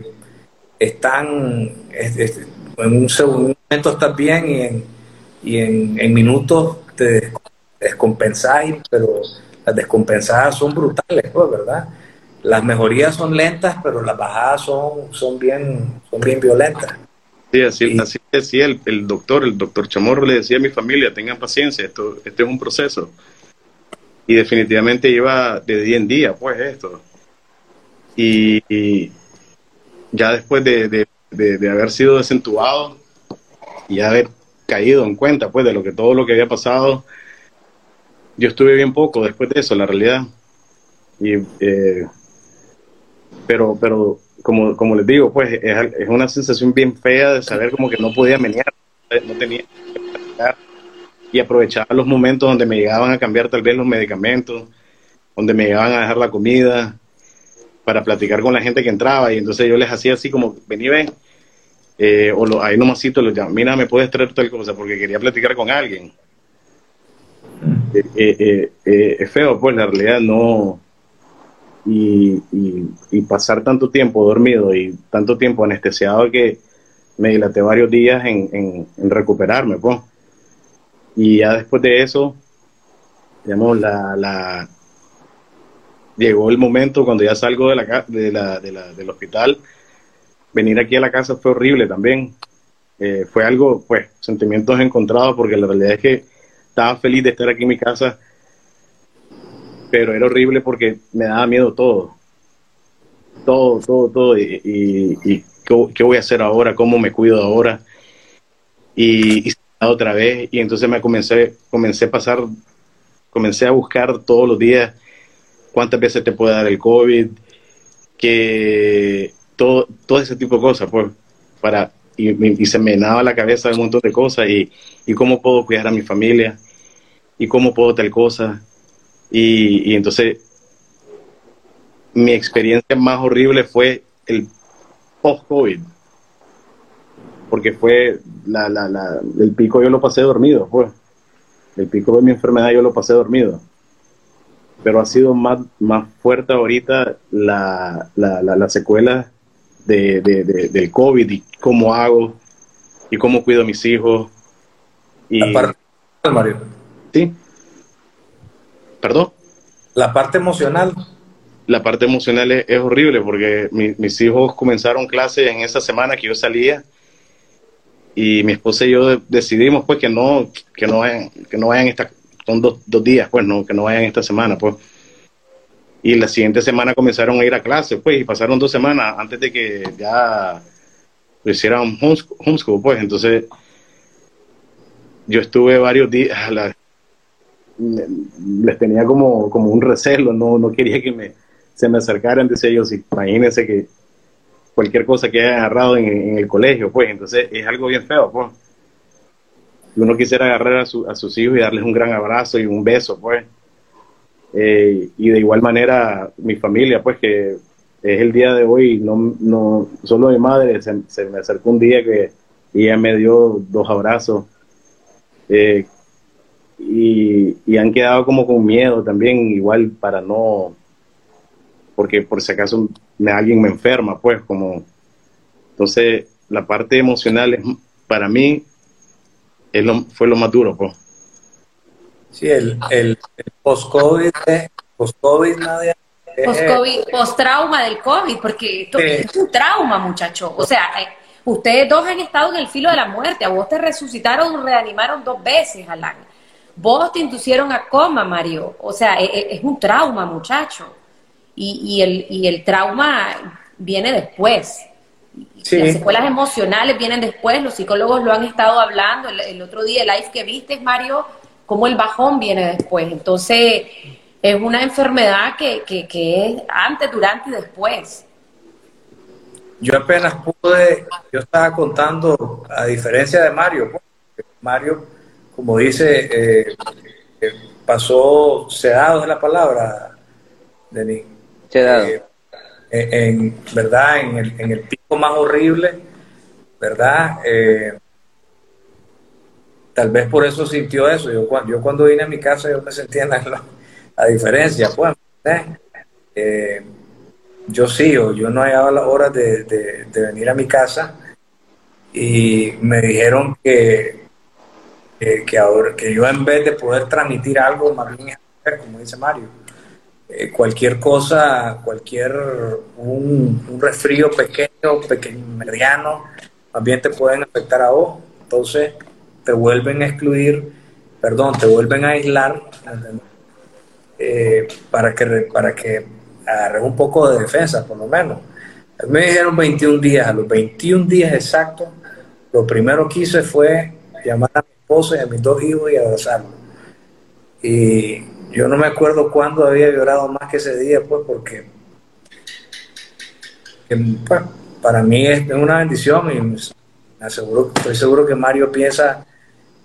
están, en un, momento estás bien y en, y en, minutos te descompensáis, pero las descompensadas son brutales, pues, ¿verdad? Las mejorías son lentas, pero las bajadas son, son, bien, son bien violentas. Sí, así, así decía el, el, doctor, el doctor Chamorro le decía a mi familia, tengan paciencia, esto, este es un proceso. Y definitivamente lleva de día en día, pues esto. Y, ya después de, haber sido desentubado y haber caído en cuenta pues de lo que todo lo que había pasado, yo estuve bien poco después de eso, la realidad. Y, eh, pero, pero como, como les digo, pues es, una sensación bien fea de saber como que no podía menear, no tenía y aprovechar los momentos donde me llegaban a cambiar tal vez los medicamentos, donde me llegaban a dejar la comida, para platicar con la gente que entraba y entonces yo les hacía así como, vení, ven, eh, o lo, ahí nomásito los mira, me puedes traer tal cosa porque quería platicar con alguien. Eh, eh, es feo, pues la realidad no... Y, pasar tanto tiempo dormido y tanto tiempo anestesiado que me dilaté varios días en, recuperarme, pues. Y ya después de eso, digamos, la, llegó el momento cuando ya salgo de la, de la, de la, del hospital, venir aquí a la casa fue horrible también. Eh, fue algo, pues, sentimientos encontrados, porque la realidad es que estaba feliz de estar aquí en mi casa, pero era horrible porque me daba miedo todo. Todo, todo, todo. Y, y, ¿qué, voy a hacer ahora? ¿Cómo me cuido ahora? Y, y otra vez. Y entonces me comencé, comencé a pasar, comencé a buscar todos los días cuántas veces te puede dar el COVID, que todo, todo ese tipo de cosas, pues, para, y, se me daba la cabeza un montón de cosas, y, y, cómo puedo cuidar a mi familia, y cómo puedo tal cosa, y, y entonces mi experiencia más horrible fue el post-COVID, porque fue la, la, la, el pico yo lo pasé dormido, pues. el pico de mi enfermedad yo lo pasé dormido. Pero ha sido más, más fuerte ahorita la, la, la, secuela de, del COVID y cómo hago y cómo cuido a mis hijos. Y, la parte Mario. Sí. ¿Perdón? La parte emocional. La parte emocional es, horrible porque mis hijos comenzaron clases en esa semana que yo salía y mi esposa y yo decidimos pues que no que no vayan que no vayan esta son dos, dos días pues no que no vayan esta semana pues y la siguiente semana comenzaron a ir a clase pues y pasaron dos semanas antes de que ya lo hicieran homeschool, pues entonces yo estuve varios días les tenía como como un recelo no no quería que me se me acercaran decía ellos imagínense que cualquier cosa que haya agarrado en, el colegio, pues, entonces es algo bien feo, pues. Uno quisiera agarrar a, a sus hijos y darles un gran abrazo y un beso, pues. Eh, y de igual manera mi familia, pues, que es el día de hoy, no, no solo mi madre se, me acercó un día que ella me dio dos abrazos eh, y, y han quedado como con miedo también, igual para no, porque por si acaso alguien me enferma, pues como... Entonces, la parte emocional es, para mí es lo, fue lo más duro, pues. Sí, el, el, post-COVID, post-COVID, Post-trauma del COVID, porque esto es un trauma, muchacho. O sea, eh, ustedes dos han estado en el filo de la muerte. A vos te resucitaron, reanimaron dos veces, Alan. Vos te indusieron a coma, Mario. O sea, es, e, es un trauma, muchacho y, y, el, y el trauma viene después. Las secuelas emocionales vienen después, los psicólogos lo han estado hablando, el, otro día el live que viste, Mario, cómo el bajón viene después. Entonces, es una enfermedad que, que, que es antes, durante y después. Yo apenas pude, yo estaba contando, a diferencia de Mario, Mario, como dice, eh, eh, pasó sedado es la palabra, Denis. Eh, en, ¿verdad? En el, en el pico más horrible, ¿verdad? Eh, tal vez por eso sintió eso. Yo, yo cuando vine a mi casa yo me sentía en la, diferencia, pues, eh, yo sí, yo no hallaba la hora de, venir a mi casa y me dijeron que, que, ahora, que yo en vez de poder transmitir algo, más bien como dice Mario, eh, cualquier cosa, cualquier un, un, resfrío pequeño, pequeño, mediano, también te pueden afectar a vos. Entonces te vuelven a excluir, perdón, te vuelven a aislar eh, para que para que agarres un poco de defensa, por lo menos. Me dijeron 21 días, a los 21 días exactos, lo primero que hice fue llamar a mi esposa y a mis dos hijos y abrazarlos. Y yo no me acuerdo cuándo había llorado más que ese día, pues, porque pues, para mí es una bendición y me aseguro, estoy seguro que Mario piensa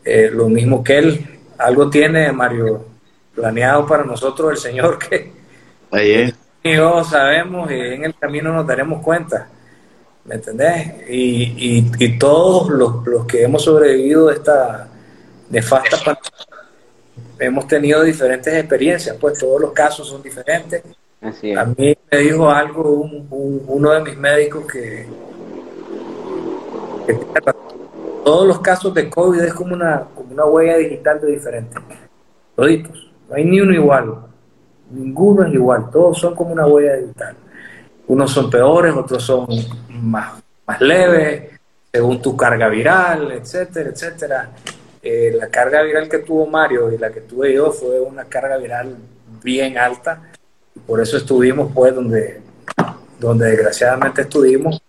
eh, lo mismo que él. Algo tiene, Mario, planeado para nosotros el Señor que, Ahí y yo sabemos y en el camino nos daremos cuenta. ¿Me entendés? Y, y, todos los, los, que hemos sobrevivido a esta nefasta pandemia hemos tenido diferentes experiencias, pues todos los casos son diferentes. A mí me dijo algo uno de mis médicos que, todos los casos de COVID es como una, como una huella digital de diferente. Toditos. No hay ni uno igual. Ninguno es igual. Todos son como una huella digital. Unos son peores, otros son más, más leves, según tu carga viral, etcétera, etcétera. Eh, la carga viral que tuvo Mario y la que tuve yo fue una carga viral bien alta. Por eso estuvimos pues donde, donde desgraciadamente estuvimos.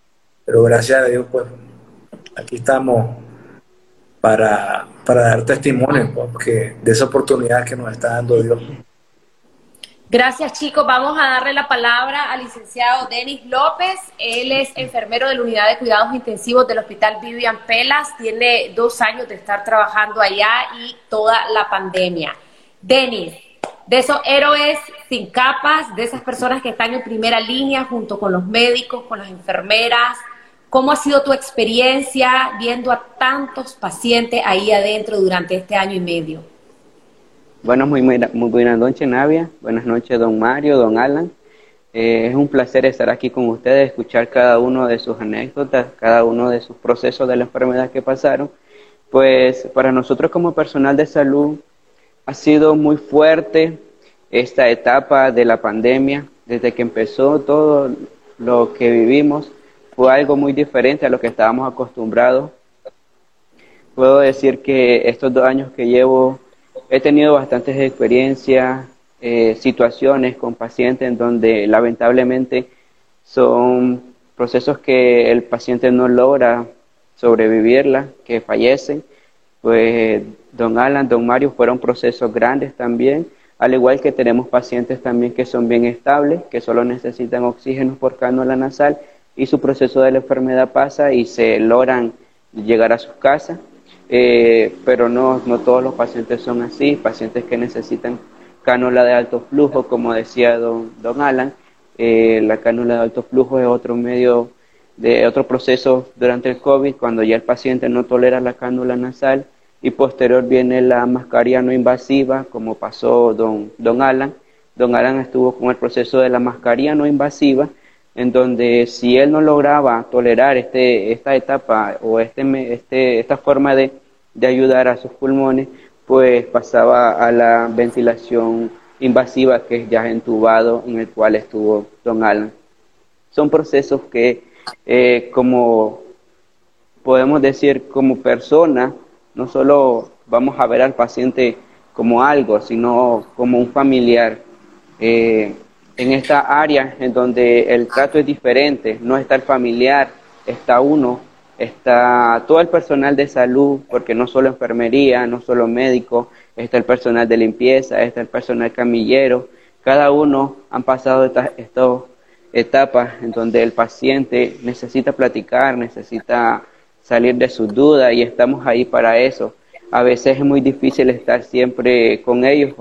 Pero gracias a Dios pues aquí estamos para, para dar testimonio pues, de esa oportunidad que nos está dando Dios. Gracias chicos, vamos a darle la palabra al licenciado Denis López. Él es enfermero de la unidad de cuidados intensivos del Hospital Vivian Pelas. Tiene dos años de estar trabajando allá y toda la pandemia. Denis, de esos héroes sin capas, de esas personas que están en primera línea junto con los médicos, con las enfermeras, ¿cómo ha sido tu experiencia viendo a tantos pacientes ahí adentro durante este año y medio? Bueno, muy, muy, buenas noches, Navia. Buenas noches, don Mario, don Alan. Eh, es un placer estar aquí con ustedes, escuchar cada uno de sus anécdotas, cada uno de sus procesos de la enfermedad que pasaron. Pues para nosotros como personal de salud ha sido muy fuerte esta etapa de la pandemia. Desde que empezó todo lo que vivimos fue algo muy diferente a lo que estábamos acostumbrados. Puedo decir que estos dos años que llevo he tenido bastantes experiencias, eh, situaciones con pacientes en donde lamentablemente son procesos que el paciente no logra sobrevivirla, que fallecen. Pues don Alan, don Mario fueron procesos grandes también, al igual que tenemos pacientes también que son bien estables, que solo necesitan oxígeno por cánula nasal y su proceso de la enfermedad pasa y se logran llegar a sus casas. Eh, pero no, no todos los pacientes son así, pacientes que necesitan cánula de alto flujo, como decía don, don Alan, eh, la cánula de alto flujo es otro medio de otro proceso durante el COVID, cuando ya el paciente no tolera la cánula nasal y posterior viene la mascarilla no invasiva, como pasó don, don Alan. Don Alan estuvo con el proceso de la mascarilla no invasiva, en donde si él no lograba tolerar este, esta etapa o este, este, esta forma de, de ayudar a sus pulmones, pues pasaba a la ventilación invasiva, que es ya entubado, en el cual estuvo Don Alan. Son procesos que, eh, como podemos decir, como persona, no solo vamos a ver al paciente como algo, sino como un familiar. Eh, en esta área en donde el trato es diferente, no está el familiar, está uno, está todo el personal de salud, porque no solo enfermería, no solo médico, está el personal de limpieza, está el personal camillero, cada uno han pasado estas, etapas en donde el paciente necesita platicar, necesita salir de sus dudas y estamos ahí para eso. A veces es muy difícil estar siempre con ellos,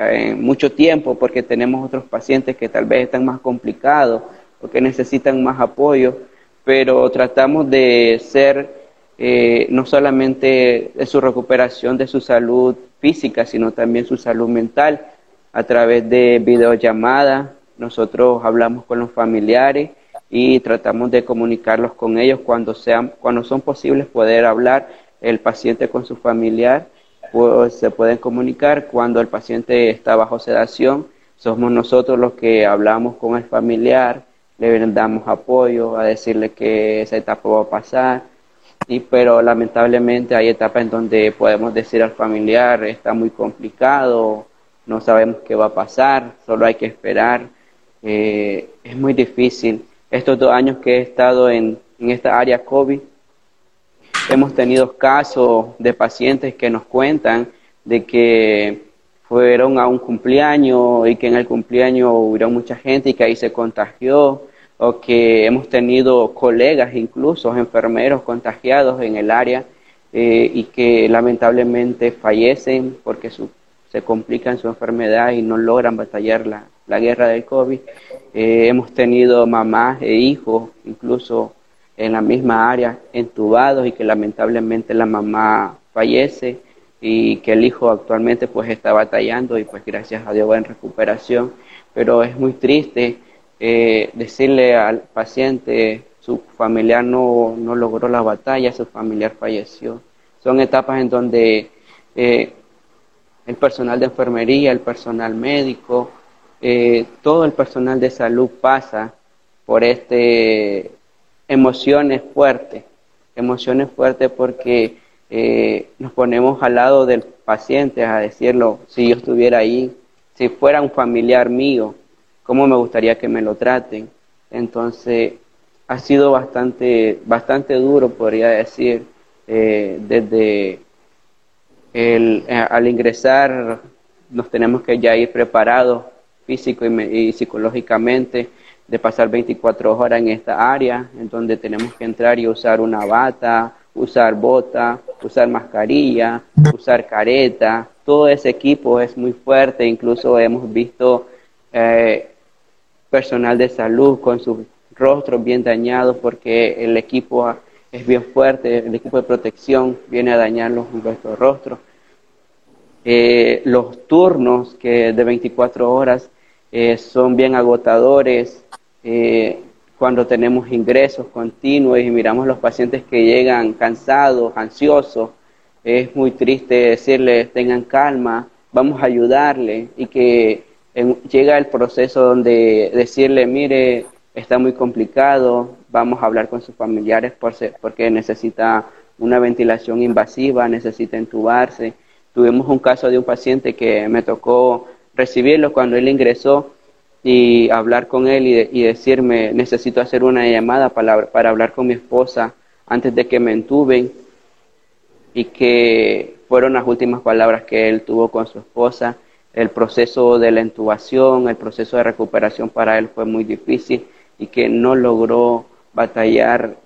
en mucho tiempo porque tenemos otros pacientes que tal vez están más complicados o que necesitan más apoyo, pero tratamos de ser eh, no solamente de su recuperación de su salud física, sino también su salud mental a través de videollamadas. Nosotros hablamos con los familiares y tratamos de comunicarlos con ellos cuando sean, cuando son posibles poder hablar el paciente con su familiar se pueden comunicar cuando el paciente está bajo sedación. Somos nosotros los que hablamos con el familiar, le damos apoyo a decirle que esa etapa va a pasar. Y, pero lamentablemente hay etapas en donde podemos decir al familiar está muy complicado, no sabemos qué va a pasar, solo hay que esperar. Eh, es muy difícil. Estos dos años que he estado en, en esta área COVID, Hemos tenido casos de pacientes que nos cuentan de que fueron a un cumpleaños y que en el cumpleaños hubo mucha gente y que ahí se contagió, o que hemos tenido colegas, incluso enfermeros contagiados en el área eh, y que lamentablemente fallecen porque se complican su enfermedad y no logran batallar la, la guerra del COVID. Eh, hemos tenido mamás e hijos, incluso en la misma área entubados y que lamentablemente la mamá fallece y que el hijo actualmente pues está batallando y pues gracias a Dios va en recuperación, pero es muy triste eh, decirle al paciente su familiar no, no, logró la batalla, su familiar falleció. Son etapas en donde eh, el personal de enfermería, el personal médico, eh, todo el personal de salud pasa por este emociones fuertes, emociones fuertes porque eh, nos ponemos al lado del paciente a decirlo, si yo estuviera ahí, si fuera un familiar mío, cómo me gustaría que me lo traten. Entonces, ha sido bastante, bastante duro, podría decir, eh, desde el, eh, al ingresar nos tenemos que ya ir preparados físico y psicológicamente de pasar 24 horas en esta área, en donde tenemos que entrar y usar una bata, usar bota, usar mascarilla, usar careta. Todo ese equipo es muy fuerte, incluso hemos visto eh, personal de salud con sus rostros bien dañados porque el equipo es bien fuerte, el equipo de protección viene a dañar nuestros rostros. Eh, los turnos que de 24 horas eh, son bien agotadores. Eh, cuando tenemos ingresos continuos y miramos los pacientes que llegan cansados, ansiosos, es muy triste decirles tengan calma, vamos a ayudarle y que llega el proceso donde decirle, mire, está muy complicado, vamos a hablar con sus familiares porque necesita una ventilación invasiva, necesita entubarse. Tuvimos un caso de un paciente que me tocó recibirlo cuando él ingresó y hablar con él y, decirme, necesito hacer una llamada para, para hablar con mi esposa antes de que me entuben y que fueron las últimas palabras que él tuvo con su esposa. El proceso de la intubación, el proceso de recuperación para él fue muy difícil y que no logró batallar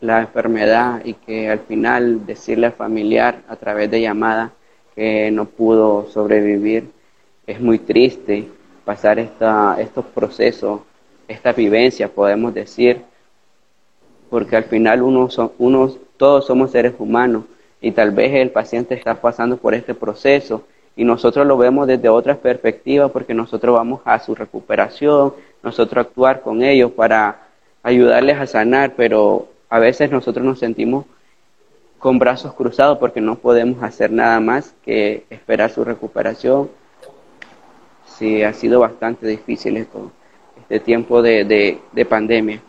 la enfermedad y que al final decirle al familiar a través de llamada que no pudo sobrevivir es muy triste pasar esta, estos procesos, esta vivencia, podemos decir, porque al final uno, son, uno, todos somos seres humanos y tal vez el paciente está pasando por este proceso y nosotros lo vemos desde otra perspectiva porque nosotros vamos a su recuperación, nosotros actuar con ellos para ayudarles a sanar, pero a veces nosotros nos sentimos con brazos cruzados porque no podemos hacer nada más que esperar su recuperación. Sí, ha sido bastante difícil esto, este tiempo de, de pandemia.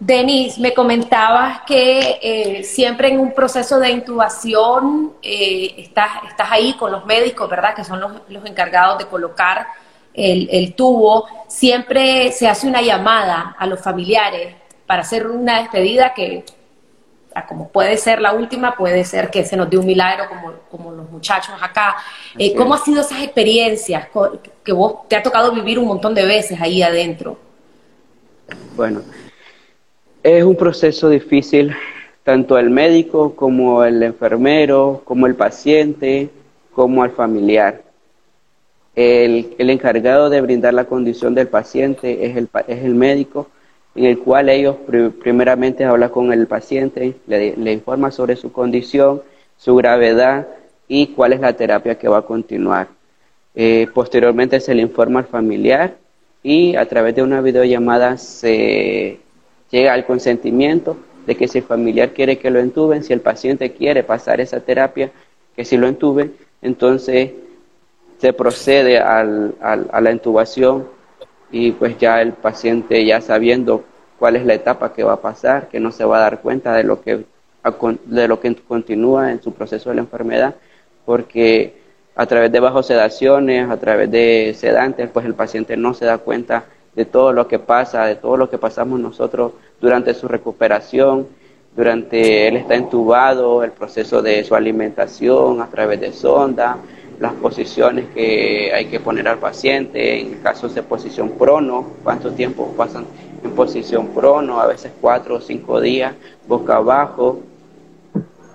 Denis, me comentabas que eh, siempre en un proceso de intubación eh, estás, estás, ahí con los médicos, ¿verdad? Que son los, encargados de colocar el, tubo. Siempre se hace una llamada a los familiares para hacer una despedida que, como puede ser la última, puede ser que se nos dé un milagro como, como los muchachos acá. Eh, ¿Cómo han sido esas experiencias que vos te ha tocado vivir un montón de veces ahí adentro? Bueno. Es un proceso difícil, tanto el médico como el enfermero, como el paciente, como el familiar. El, encargado de brindar la condición del paciente es el, es el médico, en el cual ellos primeramente hablan con el paciente, le, informa sobre su condición, su gravedad y cuál es la terapia que va a continuar. Eh, posteriormente se le informa al familiar y a través de una videollamada se llega al consentimiento de que si el familiar quiere que lo entuben, si el paciente quiere pasar esa terapia, que si lo entuben, entonces se procede al, a la intubación y pues ya el paciente ya sabiendo cuál es la etapa que va a pasar, que no se va a dar cuenta de lo que, de lo que continúa en su proceso de la enfermedad, porque a través de bajo sedaciones, a través de sedantes, pues el paciente no se da cuenta de todo lo que pasa, de todo lo que pasamos nosotros durante su recuperación, durante él está entubado, el proceso de su alimentación a través de sonda, las posiciones que hay que poner al paciente, en casos de posición prono, cuánto tiempo pasan en posición prono, a veces cuatro o cinco días, boca abajo,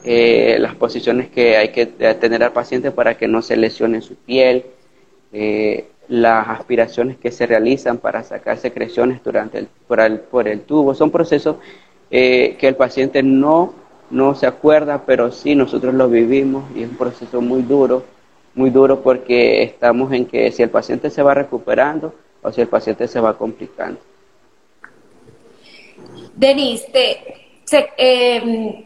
eh, las posiciones que hay que tener al paciente para que no se lesione su piel, eh, las aspiraciones que se realizan para sacar secreciones durante el, por, el, por el tubo. Son procesos eh, que el paciente no, no se acuerda, pero sí nosotros lo vivimos y es un proceso muy duro, muy duro porque estamos en que si el paciente se va recuperando o si el paciente se va complicando. Denise, eh,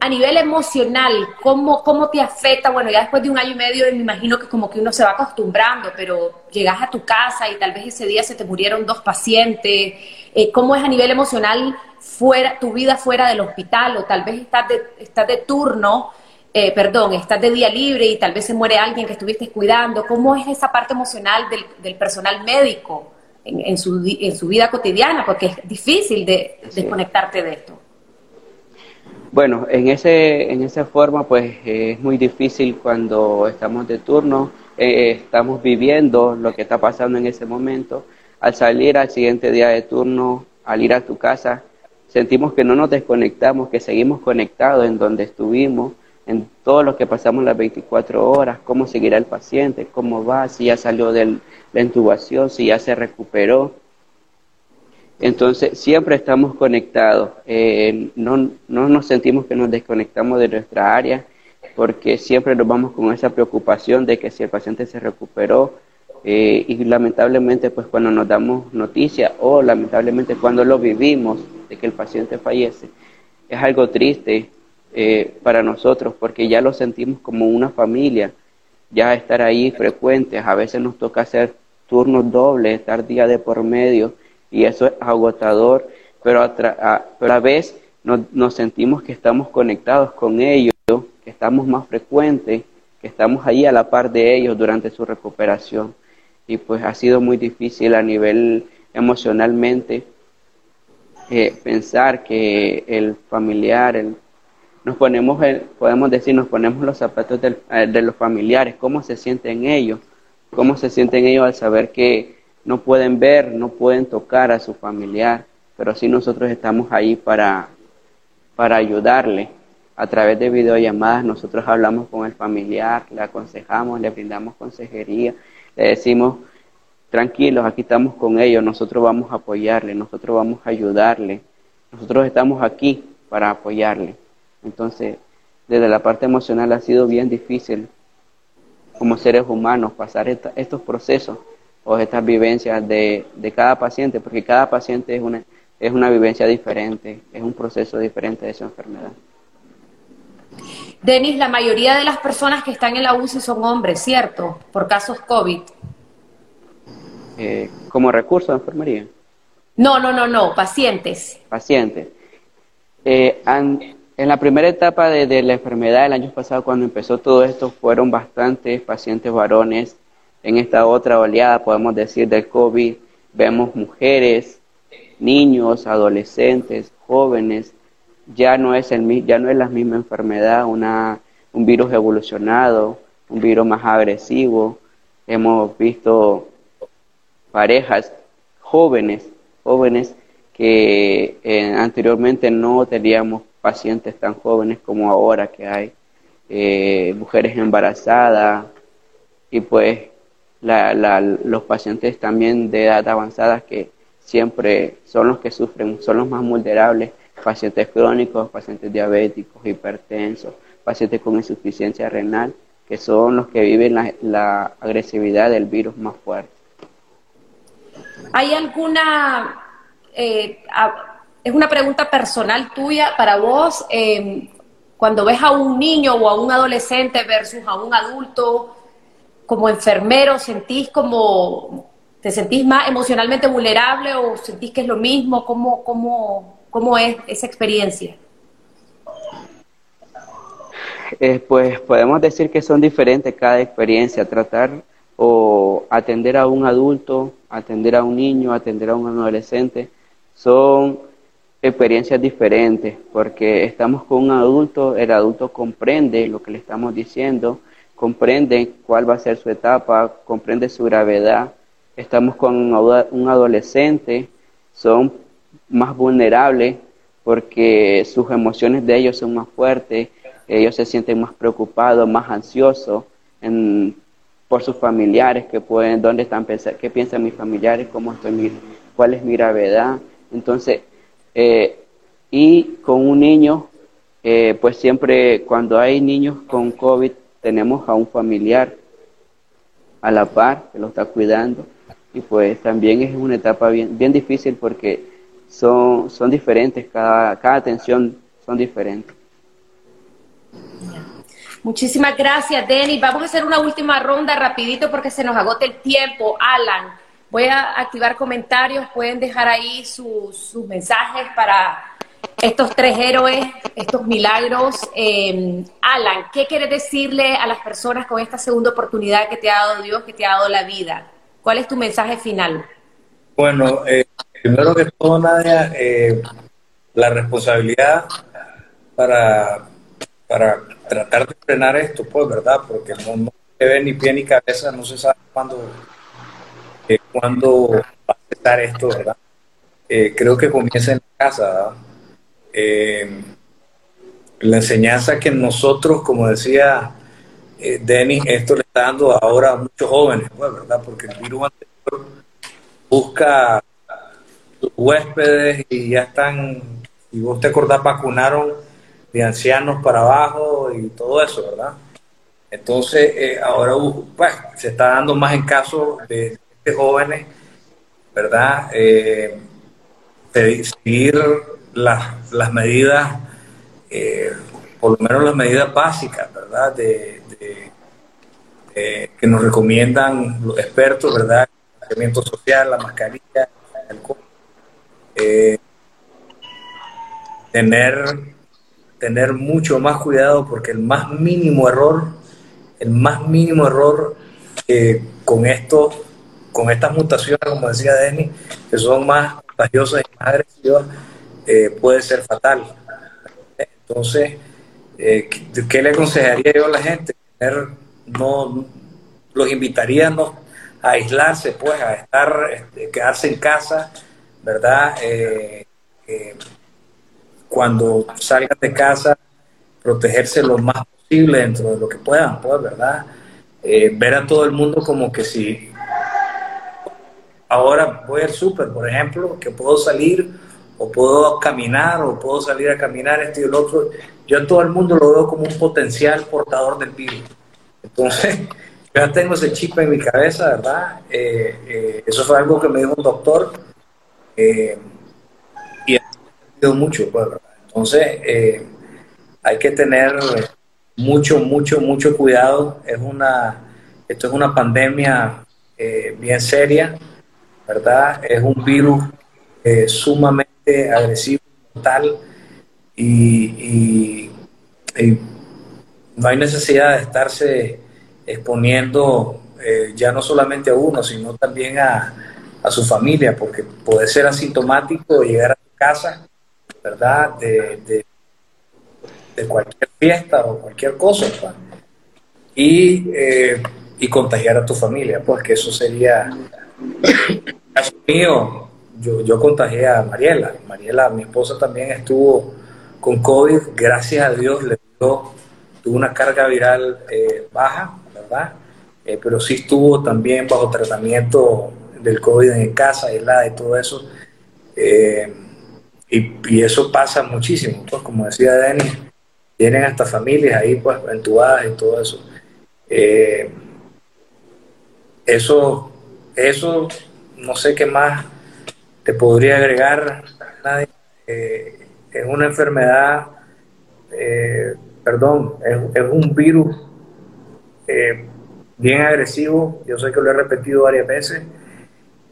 a nivel emocional, ¿cómo, ¿cómo te afecta? Bueno, ya después de un año y medio me imagino que como que uno se va acostumbrando, pero llegas a tu casa y tal vez ese día se te murieron dos pacientes. Eh, ¿Cómo es a nivel emocional fuera, tu vida fuera del hospital? O tal vez estás de, estás de turno, eh, perdón, estás de día libre y tal vez se muere alguien que estuviste cuidando. ¿Cómo es esa parte emocional del, personal médico en, su, en su vida cotidiana? Porque es difícil de desconectarte de esto. Bueno, en, ese, en esa forma pues eh, es muy difícil cuando estamos de turno, eh, estamos viviendo lo que está pasando en ese momento. Al salir al siguiente día de turno, al ir a tu casa, sentimos que no nos desconectamos, que seguimos conectados en donde estuvimos, en todo lo que pasamos las 24 horas, cómo seguirá el paciente, cómo va, si ya salió de la intubación, si ya se recuperó. Entonces, siempre estamos conectados, eh, no, no nos sentimos que nos desconectamos de nuestra área, porque siempre nos vamos con esa preocupación de que si el paciente se recuperó eh, y lamentablemente pues cuando nos damos noticia o lamentablemente cuando lo vivimos de que el paciente fallece, es algo triste eh, para nosotros porque ya lo sentimos como una familia, ya estar ahí frecuentes, a veces nos toca hacer turnos dobles, estar día de por medio y eso es agotador, pero a, pero a la vez nos, sentimos que estamos conectados con ellos, que estamos más frecuentes, que estamos ahí a la par de ellos durante su recuperación. Y pues ha sido muy difícil a nivel emocionalmente eh, pensar que el familiar, el, nos ponemos, podemos decir, nos ponemos los zapatos eh, de los familiares, cómo se sienten ellos, cómo se sienten ellos al saber que no pueden ver, no pueden tocar a su familiar, pero sí nosotros estamos ahí para, para ayudarle. A través de videollamadas nosotros hablamos con el familiar, le aconsejamos, le brindamos consejería, le decimos, tranquilos, aquí estamos con ellos, nosotros vamos a apoyarle, nosotros vamos a ayudarle, nosotros estamos aquí para apoyarle. Entonces, desde la parte emocional ha sido bien difícil como seres humanos pasar estos procesos o estas vivencias de, de, cada paciente, porque cada paciente es una, es una vivencia diferente, es un proceso diferente de esa enfermedad. Denis, la mayoría de las personas que están en la UCI son hombres, ¿cierto? Por casos COVID. Eh, ¿Como recurso de enfermería? No, no, no, no, pacientes. Pacientes. Eh, en la primera etapa de, la enfermedad, el año pasado, cuando empezó todo esto, fueron bastantes pacientes varones. En esta otra oleada, podemos decir, del COVID, vemos mujeres, niños, adolescentes, jóvenes. Ya no es, el, ya no es la misma enfermedad, una, un virus evolucionado, un virus más agresivo. Hemos visto parejas jóvenes, jóvenes que eh, anteriormente no teníamos pacientes tan jóvenes como ahora que hay, eh, mujeres embarazadas y pues los pacientes también de edad avanzada que siempre son los que sufren, son los más vulnerables, pacientes crónicos, pacientes diabéticos, hipertensos, pacientes con insuficiencia renal, que son los que viven la agresividad del virus más fuerte. ¿Hay alguna eh, es una pregunta personal tuya para vos. Em, cuando ves a un niño o a un adolescente versus a un adulto, como enfermero, ¿sentís como, te sentís más emocionalmente vulnerable o sentís que es lo mismo? ¿Cómo, cómo, cómo es esa experiencia? Eh, pues podemos decir que son diferentes cada experiencia. Tratar o atender a un adulto, atender a un niño, atender a un adolescente, son experiencias diferentes, porque estamos con un adulto, el adulto comprende lo que le estamos diciendo, comprende cuál va a ser su etapa, comprende su gravedad. Estamos con un adolescente, son más vulnerables porque sus emociones de ellos son más fuertes, ellos se sienten más preocupados, más ansiosos por sus familiares, que pueden, dónde están, qué piensan mis familiares, cómo estoy, cuál es mi gravedad. Entonces, eh, y con un niño, eh, pues siempre cuando hay niños con COVID tenemos a un familiar a la par que lo está cuidando y pues también es una etapa bien, bien difícil porque son, son diferentes, cada, cada atención son diferentes. Muchísimas gracias, Denis. Vamos a hacer una última ronda rapidito porque se nos agota el tiempo. Alan, Voy a activar comentarios, pueden dejar ahí sus, mensajes para estos tres héroes, estos milagros. Eh, Alan, ¿qué quieres decirle a las personas con esta segunda oportunidad que te ha dado Dios, que te ha dado la vida? ¿Cuál es tu mensaje final? Bueno, eh, primero que todo, Nadia, eh, la responsabilidad para, para tratar de frenar esto, pues, ¿verdad? Porque no, no se ve ni pie ni cabeza, no se sabe cuándo eh, cuándo va a estar esto, ¿verdad? Eh, creo que comienza en casa, eh, la enseñanza que nosotros, como decía eh, Denis, esto le está dando ahora a muchos jóvenes, pues, ¿verdad? Porque el virus anterior busca huéspedes y ya están, y vos te acordás, vacunaron de ancianos para abajo y todo eso, ¿verdad? Entonces, eh, ahora pues, se está dando más en casos de, jóvenes, ¿verdad? Eh, seguir las, las medidas, eh, por lo menos las medidas básicas, ¿verdad? De, que nos recomiendan los expertos, ¿verdad? El tratamiento social, la mascarilla, el alcohol. tener, tener mucho más cuidado porque el más mínimo error el más mínimo error eh, con esto, con estas mutaciones, como decía Denis, que son más contagiosas y más agresivas, eh, puede ser fatal. Entonces, eh, ¿qué le aconsejaría yo a la gente? no, los invitaría a aislarse, pues, a estar, este, quedarse en casa, ¿verdad? cuando salgan de casa, protegerse lo más dentro de lo que puedan, pues, ¿verdad? Eh, ver a todo el mundo como que si ahora voy al súper, por ejemplo, que puedo salir o puedo caminar o puedo salir a caminar este y el otro, yo a todo el mundo lo veo como un potencial portador del virus. Entonces, ya tengo ese chip en mi cabeza, ¿verdad? Eh, eh, eso fue algo que me dijo un doctor y ha sido mucho, pues, ¿verdad? Entonces, hay que tener mucho, mucho, mucho cuidado. Es una, esto es una pandemia eh, bien seria, ¿verdad? Es un virus eh, sumamente agresivo, mortal, y, no hay necesidad de estarse exponiendo eh, ya no solamente a uno, sino también a, su familia, porque puede ser asintomático llegar a tu casa, ¿verdad? de de cualquier fiesta o cualquier cosa, pues. y, eh, y contagiar a tu familia, porque eso sería, caso mío, yo, yo contagié a Mariela, Mariela, mi esposa también estuvo con COVID, gracias a Dios le dio, tuvo una carga viral eh, baja, ¿verdad? Eh, pero sí estuvo también bajo tratamiento del COVID en casa, aislada y todo eso. y, y, eso pasa muchísimo, pues como decía Denis, tienen hasta familias ahí pues entubadas y todo eso. Eh, eso, eso, no sé qué más te podría agregar. Eh, es una enfermedad, eh, perdón, es, un virus bien agresivo, yo sé que lo he repetido varias veces,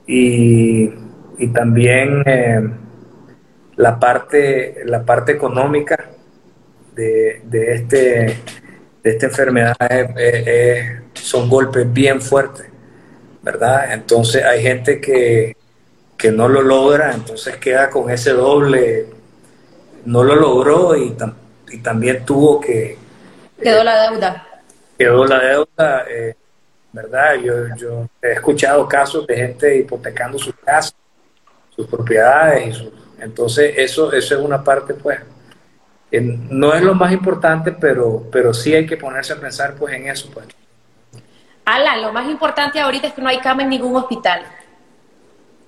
y, y también la, parte, la parte económica de, este, de esta enfermedad son golpes bien fuertes, ¿verdad? Entonces hay gente que, que no lo logra, entonces queda con ese doble, no lo logró y, y también tuvo que... Quedó la deuda. Quedó la deuda, eh, ¿verdad? Yo, yo he escuchado casos de gente hipotecando sus casas, sus propiedades, y entonces eso, eso es una parte pues no es lo más importante, pero, pero sí hay que ponerse a pensar pues en eso. Pues. Alan, lo más importante ahorita es que no hay cama en ningún hospital.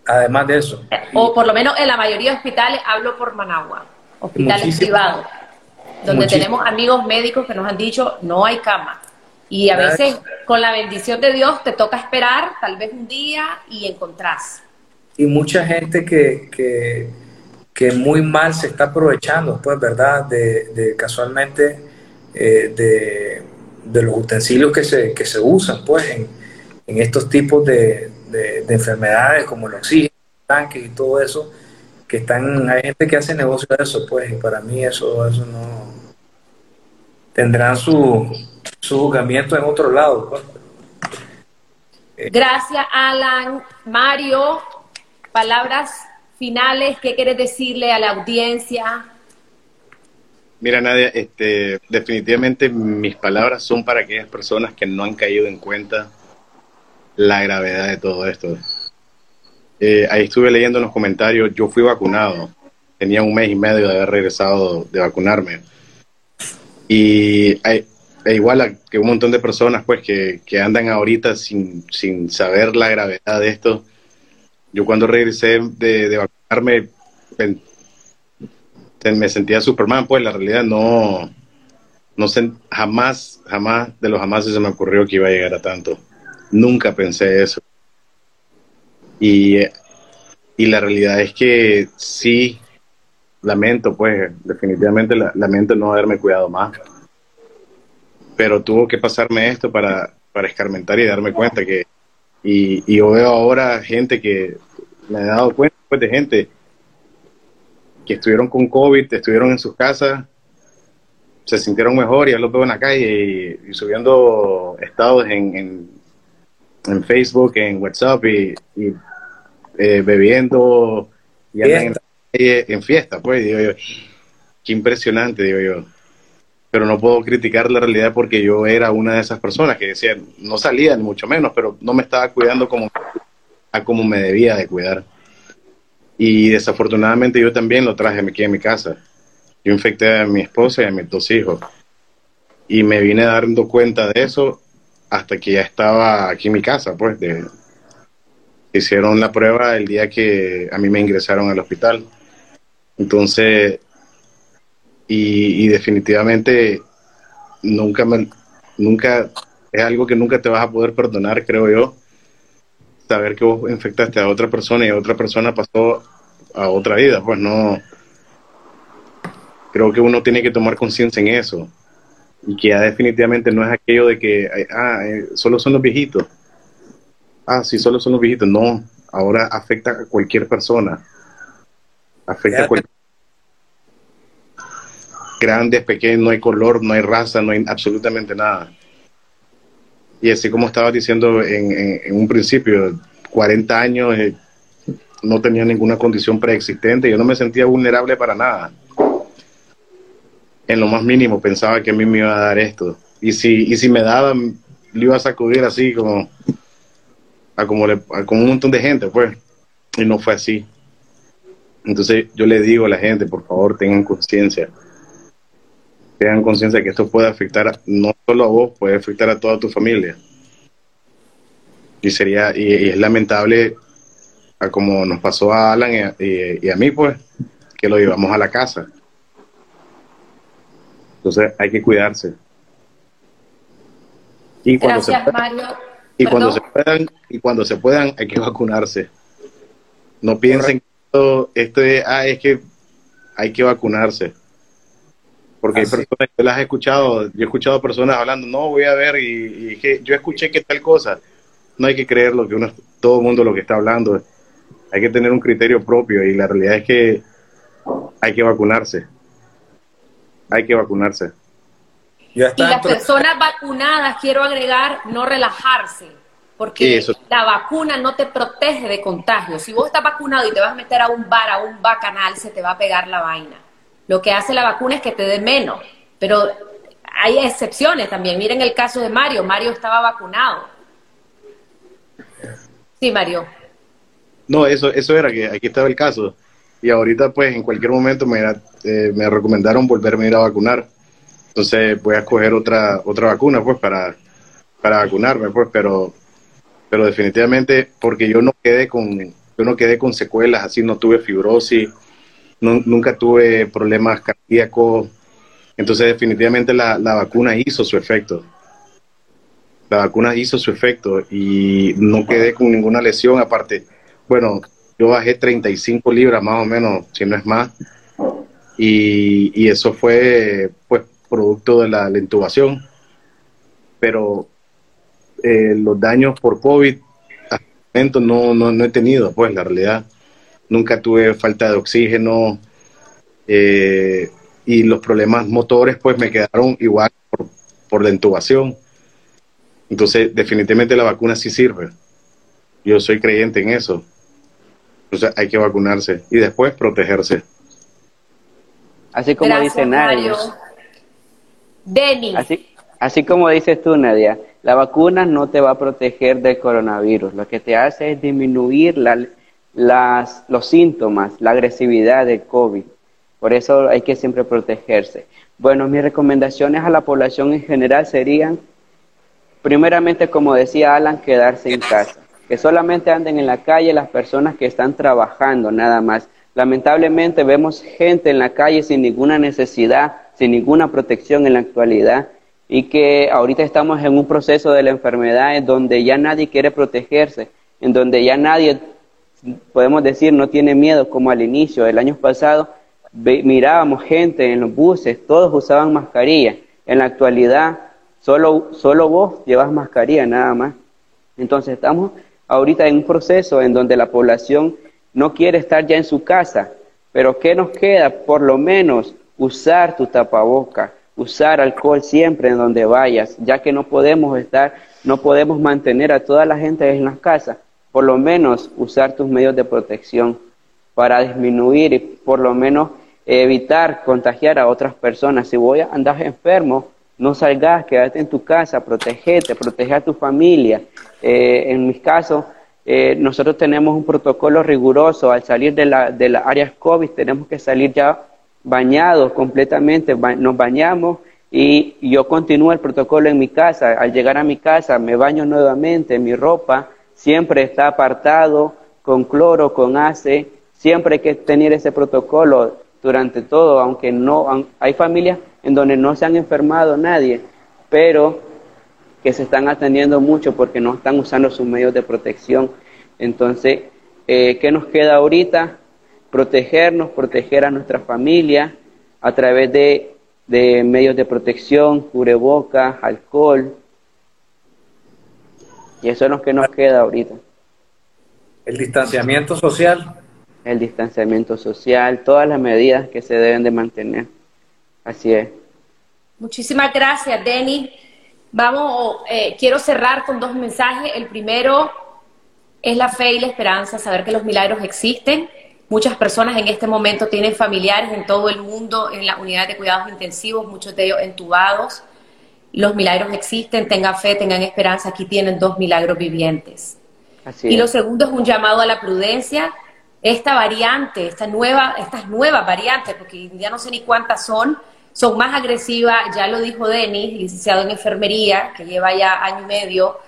Además de eso. O por lo menos en la mayoría de hospitales, hablo por Managua, hospitales privados, donde tenemos amigos médicos que nos han dicho no hay cama. Y a veces con la bendición de Dios te toca esperar tal vez un día y encontrás. Y mucha gente que, que que muy mal se está aprovechando, pues, ¿verdad? De, casualmente eh, de, los utensilios que se, que se usan, pues, en, estos tipos de, enfermedades como el oxígeno, tanques y todo eso, que están, hay gente que hace negocio de eso, pues, y para mí eso, eso no tendrán su, su juzgamiento en otro lado. Pues. Gracias, Alan. Mario, palabras finales, ¿qué quieres decirle a la audiencia? Mira, Nadia, este, definitivamente mis palabras son para aquellas personas que no han caído en cuenta la gravedad de todo esto. Eh, ahí estuve leyendo en los comentarios, yo fui vacunado, tenía un mes y medio de haber regresado de vacunarme. Y hay, e igual que un montón de personas pues que, que andan ahorita sin, sin saber la gravedad de esto, yo cuando regresé de, vacunarme me sentía Superman, pues la realidad no, no sé, jamás, jamás de los jamás se me ocurrió que iba a llegar a tanto. Nunca pensé eso. Y, y la realidad es que sí, lamento, pues, definitivamente lamento no haberme cuidado más. Pero tuvo que pasarme esto para, para escarmentar y darme cuenta que, y, y yo veo ahora gente que me he dado cuenta pues, de gente que estuvieron con COVID, estuvieron en sus casas, se sintieron mejor y ya los veo en la calle y, subiendo estados en, en, Facebook, en WhatsApp y, eh, bebiendo y andan en, fiesta, pues, digo yo, qué impresionante, digo yo. Pero no puedo criticar la realidad porque yo era una de esas personas que decían, no salía ni mucho menos, pero no me estaba cuidando como, a como me debía de cuidar. Y desafortunadamente yo también lo traje aquí en mi casa. Yo infecté a mi esposa y a mis dos hijos. Y me vine dando cuenta de eso hasta que ya estaba aquí en mi casa, pues. De, hicieron la prueba el día que a mí me ingresaron al hospital. Entonces, y, definitivamente nunca me, nunca, es algo que nunca te vas a poder perdonar, creo yo, saber que vos infectaste a otra persona y otra persona pasó a otra vida, pues no. Creo que uno tiene que tomar conciencia en eso y que ya definitivamente no es aquello de que, ah, eh, solo son los viejitos. Ah, sí, solo son los viejitos. No, ahora afecta a cualquier persona. Afecta a cualquier grandes, pequeños, no hay color, no hay raza, no hay absolutamente nada. Y así como estaba diciendo en, un principio, 40 años, eh, no tenía ninguna condición preexistente, yo no me sentía vulnerable para nada. En lo más mínimo pensaba que a mí me iba a dar esto. Y si, y si me daba, le iba a sacudir así como a como, le, como un montón de gente, pues. Y no fue así. Entonces yo le digo a la gente, por favor, tengan conciencia tengan conciencia de que esto puede afectar no solo a vos, puede afectar a toda tu familia. Y sería, y, es lamentable, a como nos pasó a Alan y a, mí, pues, que lo llevamos a la casa. Entonces hay que cuidarse. Y cuando se puedan, Y cuando se puedan, y cuando se puedan, hay que vacunarse. No piensen que esto, esto es, ah, es que hay que vacunarse porque hay personas que las he escuchado, yo he escuchado personas hablando, no, voy a ver, y, que yo escuché que tal cosa. No hay que creer lo que uno, todo el mundo lo que está hablando. Hay que tener un criterio propio y la realidad es que hay que vacunarse. Hay que vacunarse. y las personas vacunadas, quiero agregar, no relajarse, porque la vacuna no te protege de contagios. Si vos estás vacunado y te vas a meter a un bar, a un bacanal, se te va a pegar la vaina. Lo que hace la vacuna es que te dé menos, pero hay excepciones también. Miren el caso de Mario. Mario estaba vacunado. Sí, Mario. No, eso, eso era que aquí estaba el caso. Y ahorita, pues, en cualquier momento me, eh, me recomendaron volverme a ir a vacunar. Entonces voy a escoger otra, otra vacuna, pues, para, para vacunarme, pues, pero, pero definitivamente porque yo no quedé con, yo no quedé con secuelas, así no tuve fibrosis, nunca tuve problemas cardíacos. Entonces definitivamente la, vacuna hizo su efecto. La vacuna hizo su efecto y no quedé con ninguna lesión. Aparte, bueno, yo bajé 35 libras más o menos, si no es más. Y, eso fue pues producto de la, intubación. Pero eh, los daños por COVID hasta el momento no, no, no he tenido, pues la realidad nunca tuve falta de oxígeno eh, y los problemas motores pues me quedaron igual por, la intubación. Entonces definitivamente la vacuna sí sirve. Yo soy creyente en eso. Entonces hay que vacunarse y después protegerse. Así como dice Nadia. Así, así como dices tú, Nadia, la vacuna no te va a proteger del coronavirus. Lo que te hace es disminuir la, las, los síntomas, la agresividad del COVID. Por eso hay que siempre protegerse. Bueno, mis recomendaciones a la población en general serían, primeramente, como decía Alan, quedarse en casa. Que solamente anden en la calle las personas que están trabajando, nada más. Lamentablemente vemos gente en la calle sin ninguna necesidad, sin ninguna protección en la actualidad y que ahorita estamos en un proceso de la enfermedad en donde ya nadie quiere protegerse, en donde ya nadie, podemos decir, no tiene miedo como al inicio. El año pasado mirábamos gente en los buses, todos usaban mascarilla. En la actualidad, solo, solo vos llevas mascarilla nada más. Entonces estamos ahorita en un proceso en donde la población no quiere estar ya en su casa, pero ¿qué nos queda? Por lo menos usar tu tapaboca, usar alcohol siempre en donde vayas, ya que no podemos estar, no podemos mantener a toda la gente en las casas, por lo menos usar tus medios de protección para disminuir y por lo menos evitar contagiar a otras personas. Si voy a andar enfermo, no salgas, quédate en tu casa, protegete, protege a tu familia. Eh, en mis casos, eh, nosotros tenemos un protocolo riguroso. Al salir de la, de las áreas COVID, tenemos que salir ya bañados completamente, nos bañamos y yo continúo el protocolo en mi casa. Al llegar a mi casa, me baño nuevamente, mi ropa siempre está apartado con cloro, con ace. Siempre hay que tener ese protocolo durante todo, aunque no hay familias en donde no se han enfermado nadie, pero que se están atendiendo mucho porque no están usando sus medios de protección. Entonces, eh, ¿qué nos queda ahorita? Protegernos, proteger a nuestra familia a través de, medios de protección, cubrebocas, alcohol. Y eso es lo que nos queda ahorita. El distanciamiento social. El distanciamiento social, todas las medidas que se deben de mantener. Así es. Muchísimas gracias, Denny. Vamos, eh, quiero cerrar con dos mensajes. El primero es la fe y la esperanza, saber que los milagros existen. Muchas personas en este momento tienen familiares en todo el mundo en la unidad de cuidados intensivos, muchos de ellos entubados. Los milagros existen, tengan fe, tengan esperanza. Aquí tienen dos milagros vivientes. y lo segundo es un llamado a la prudencia. Esta variante, esta nueva, estas nuevas variantes, porque ya no sé ni cuántas son, son más agresivas, ya lo dijo Denis, licenciado en enfermería, que lleva ya año y medio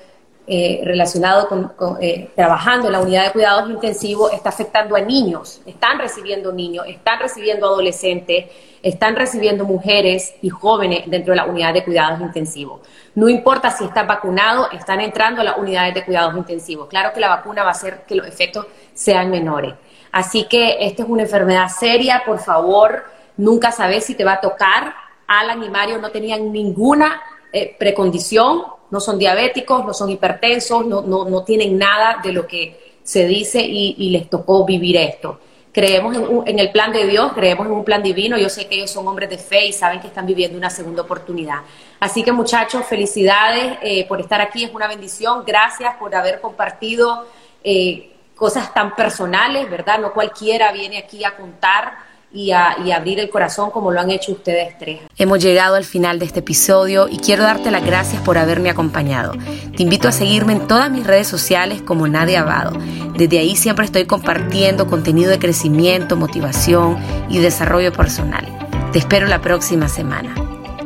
eh, relacionado con, eh, trabajando en la unidad de cuidados intensivos, está afectando a niños, están recibiendo niños, están recibiendo adolescentes, están recibiendo mujeres y jóvenes dentro de la unidad de cuidados intensivos. No importa si están vacunados, están entrando a las unidades de cuidados intensivos. Claro que la vacuna va a hacer que los efectos sean menores. Así que esta es una enfermedad seria, por favor nunca sabes si te va a tocar. Alan y Mario no tenían ninguna eh, precondición, no son diabéticos, no son hipertensos, no, no, no, tienen nada de lo que se dice y, les tocó vivir esto. Creemos en, el plan de Dios, creemos en un plan divino. Yo sé que ellos son hombres de fe y saben que están viviendo una segunda oportunidad. Así que muchachos, felicidades eh, por estar aquí, es una bendición. Gracias por haber compartido eh, cosas tan personales, ¿verdad? No cualquiera viene aquí a contar y, abrir el corazón como lo han hecho ustedes tres. Hemos llegado al final de este episodio y quiero darte las gracias por haberme acompañado. Te invito a seguirme en todas mis redes sociales como Nadia Abado. Desde ahí siempre estoy compartiendo contenido de crecimiento, motivación y desarrollo personal. Te espero la próxima semana.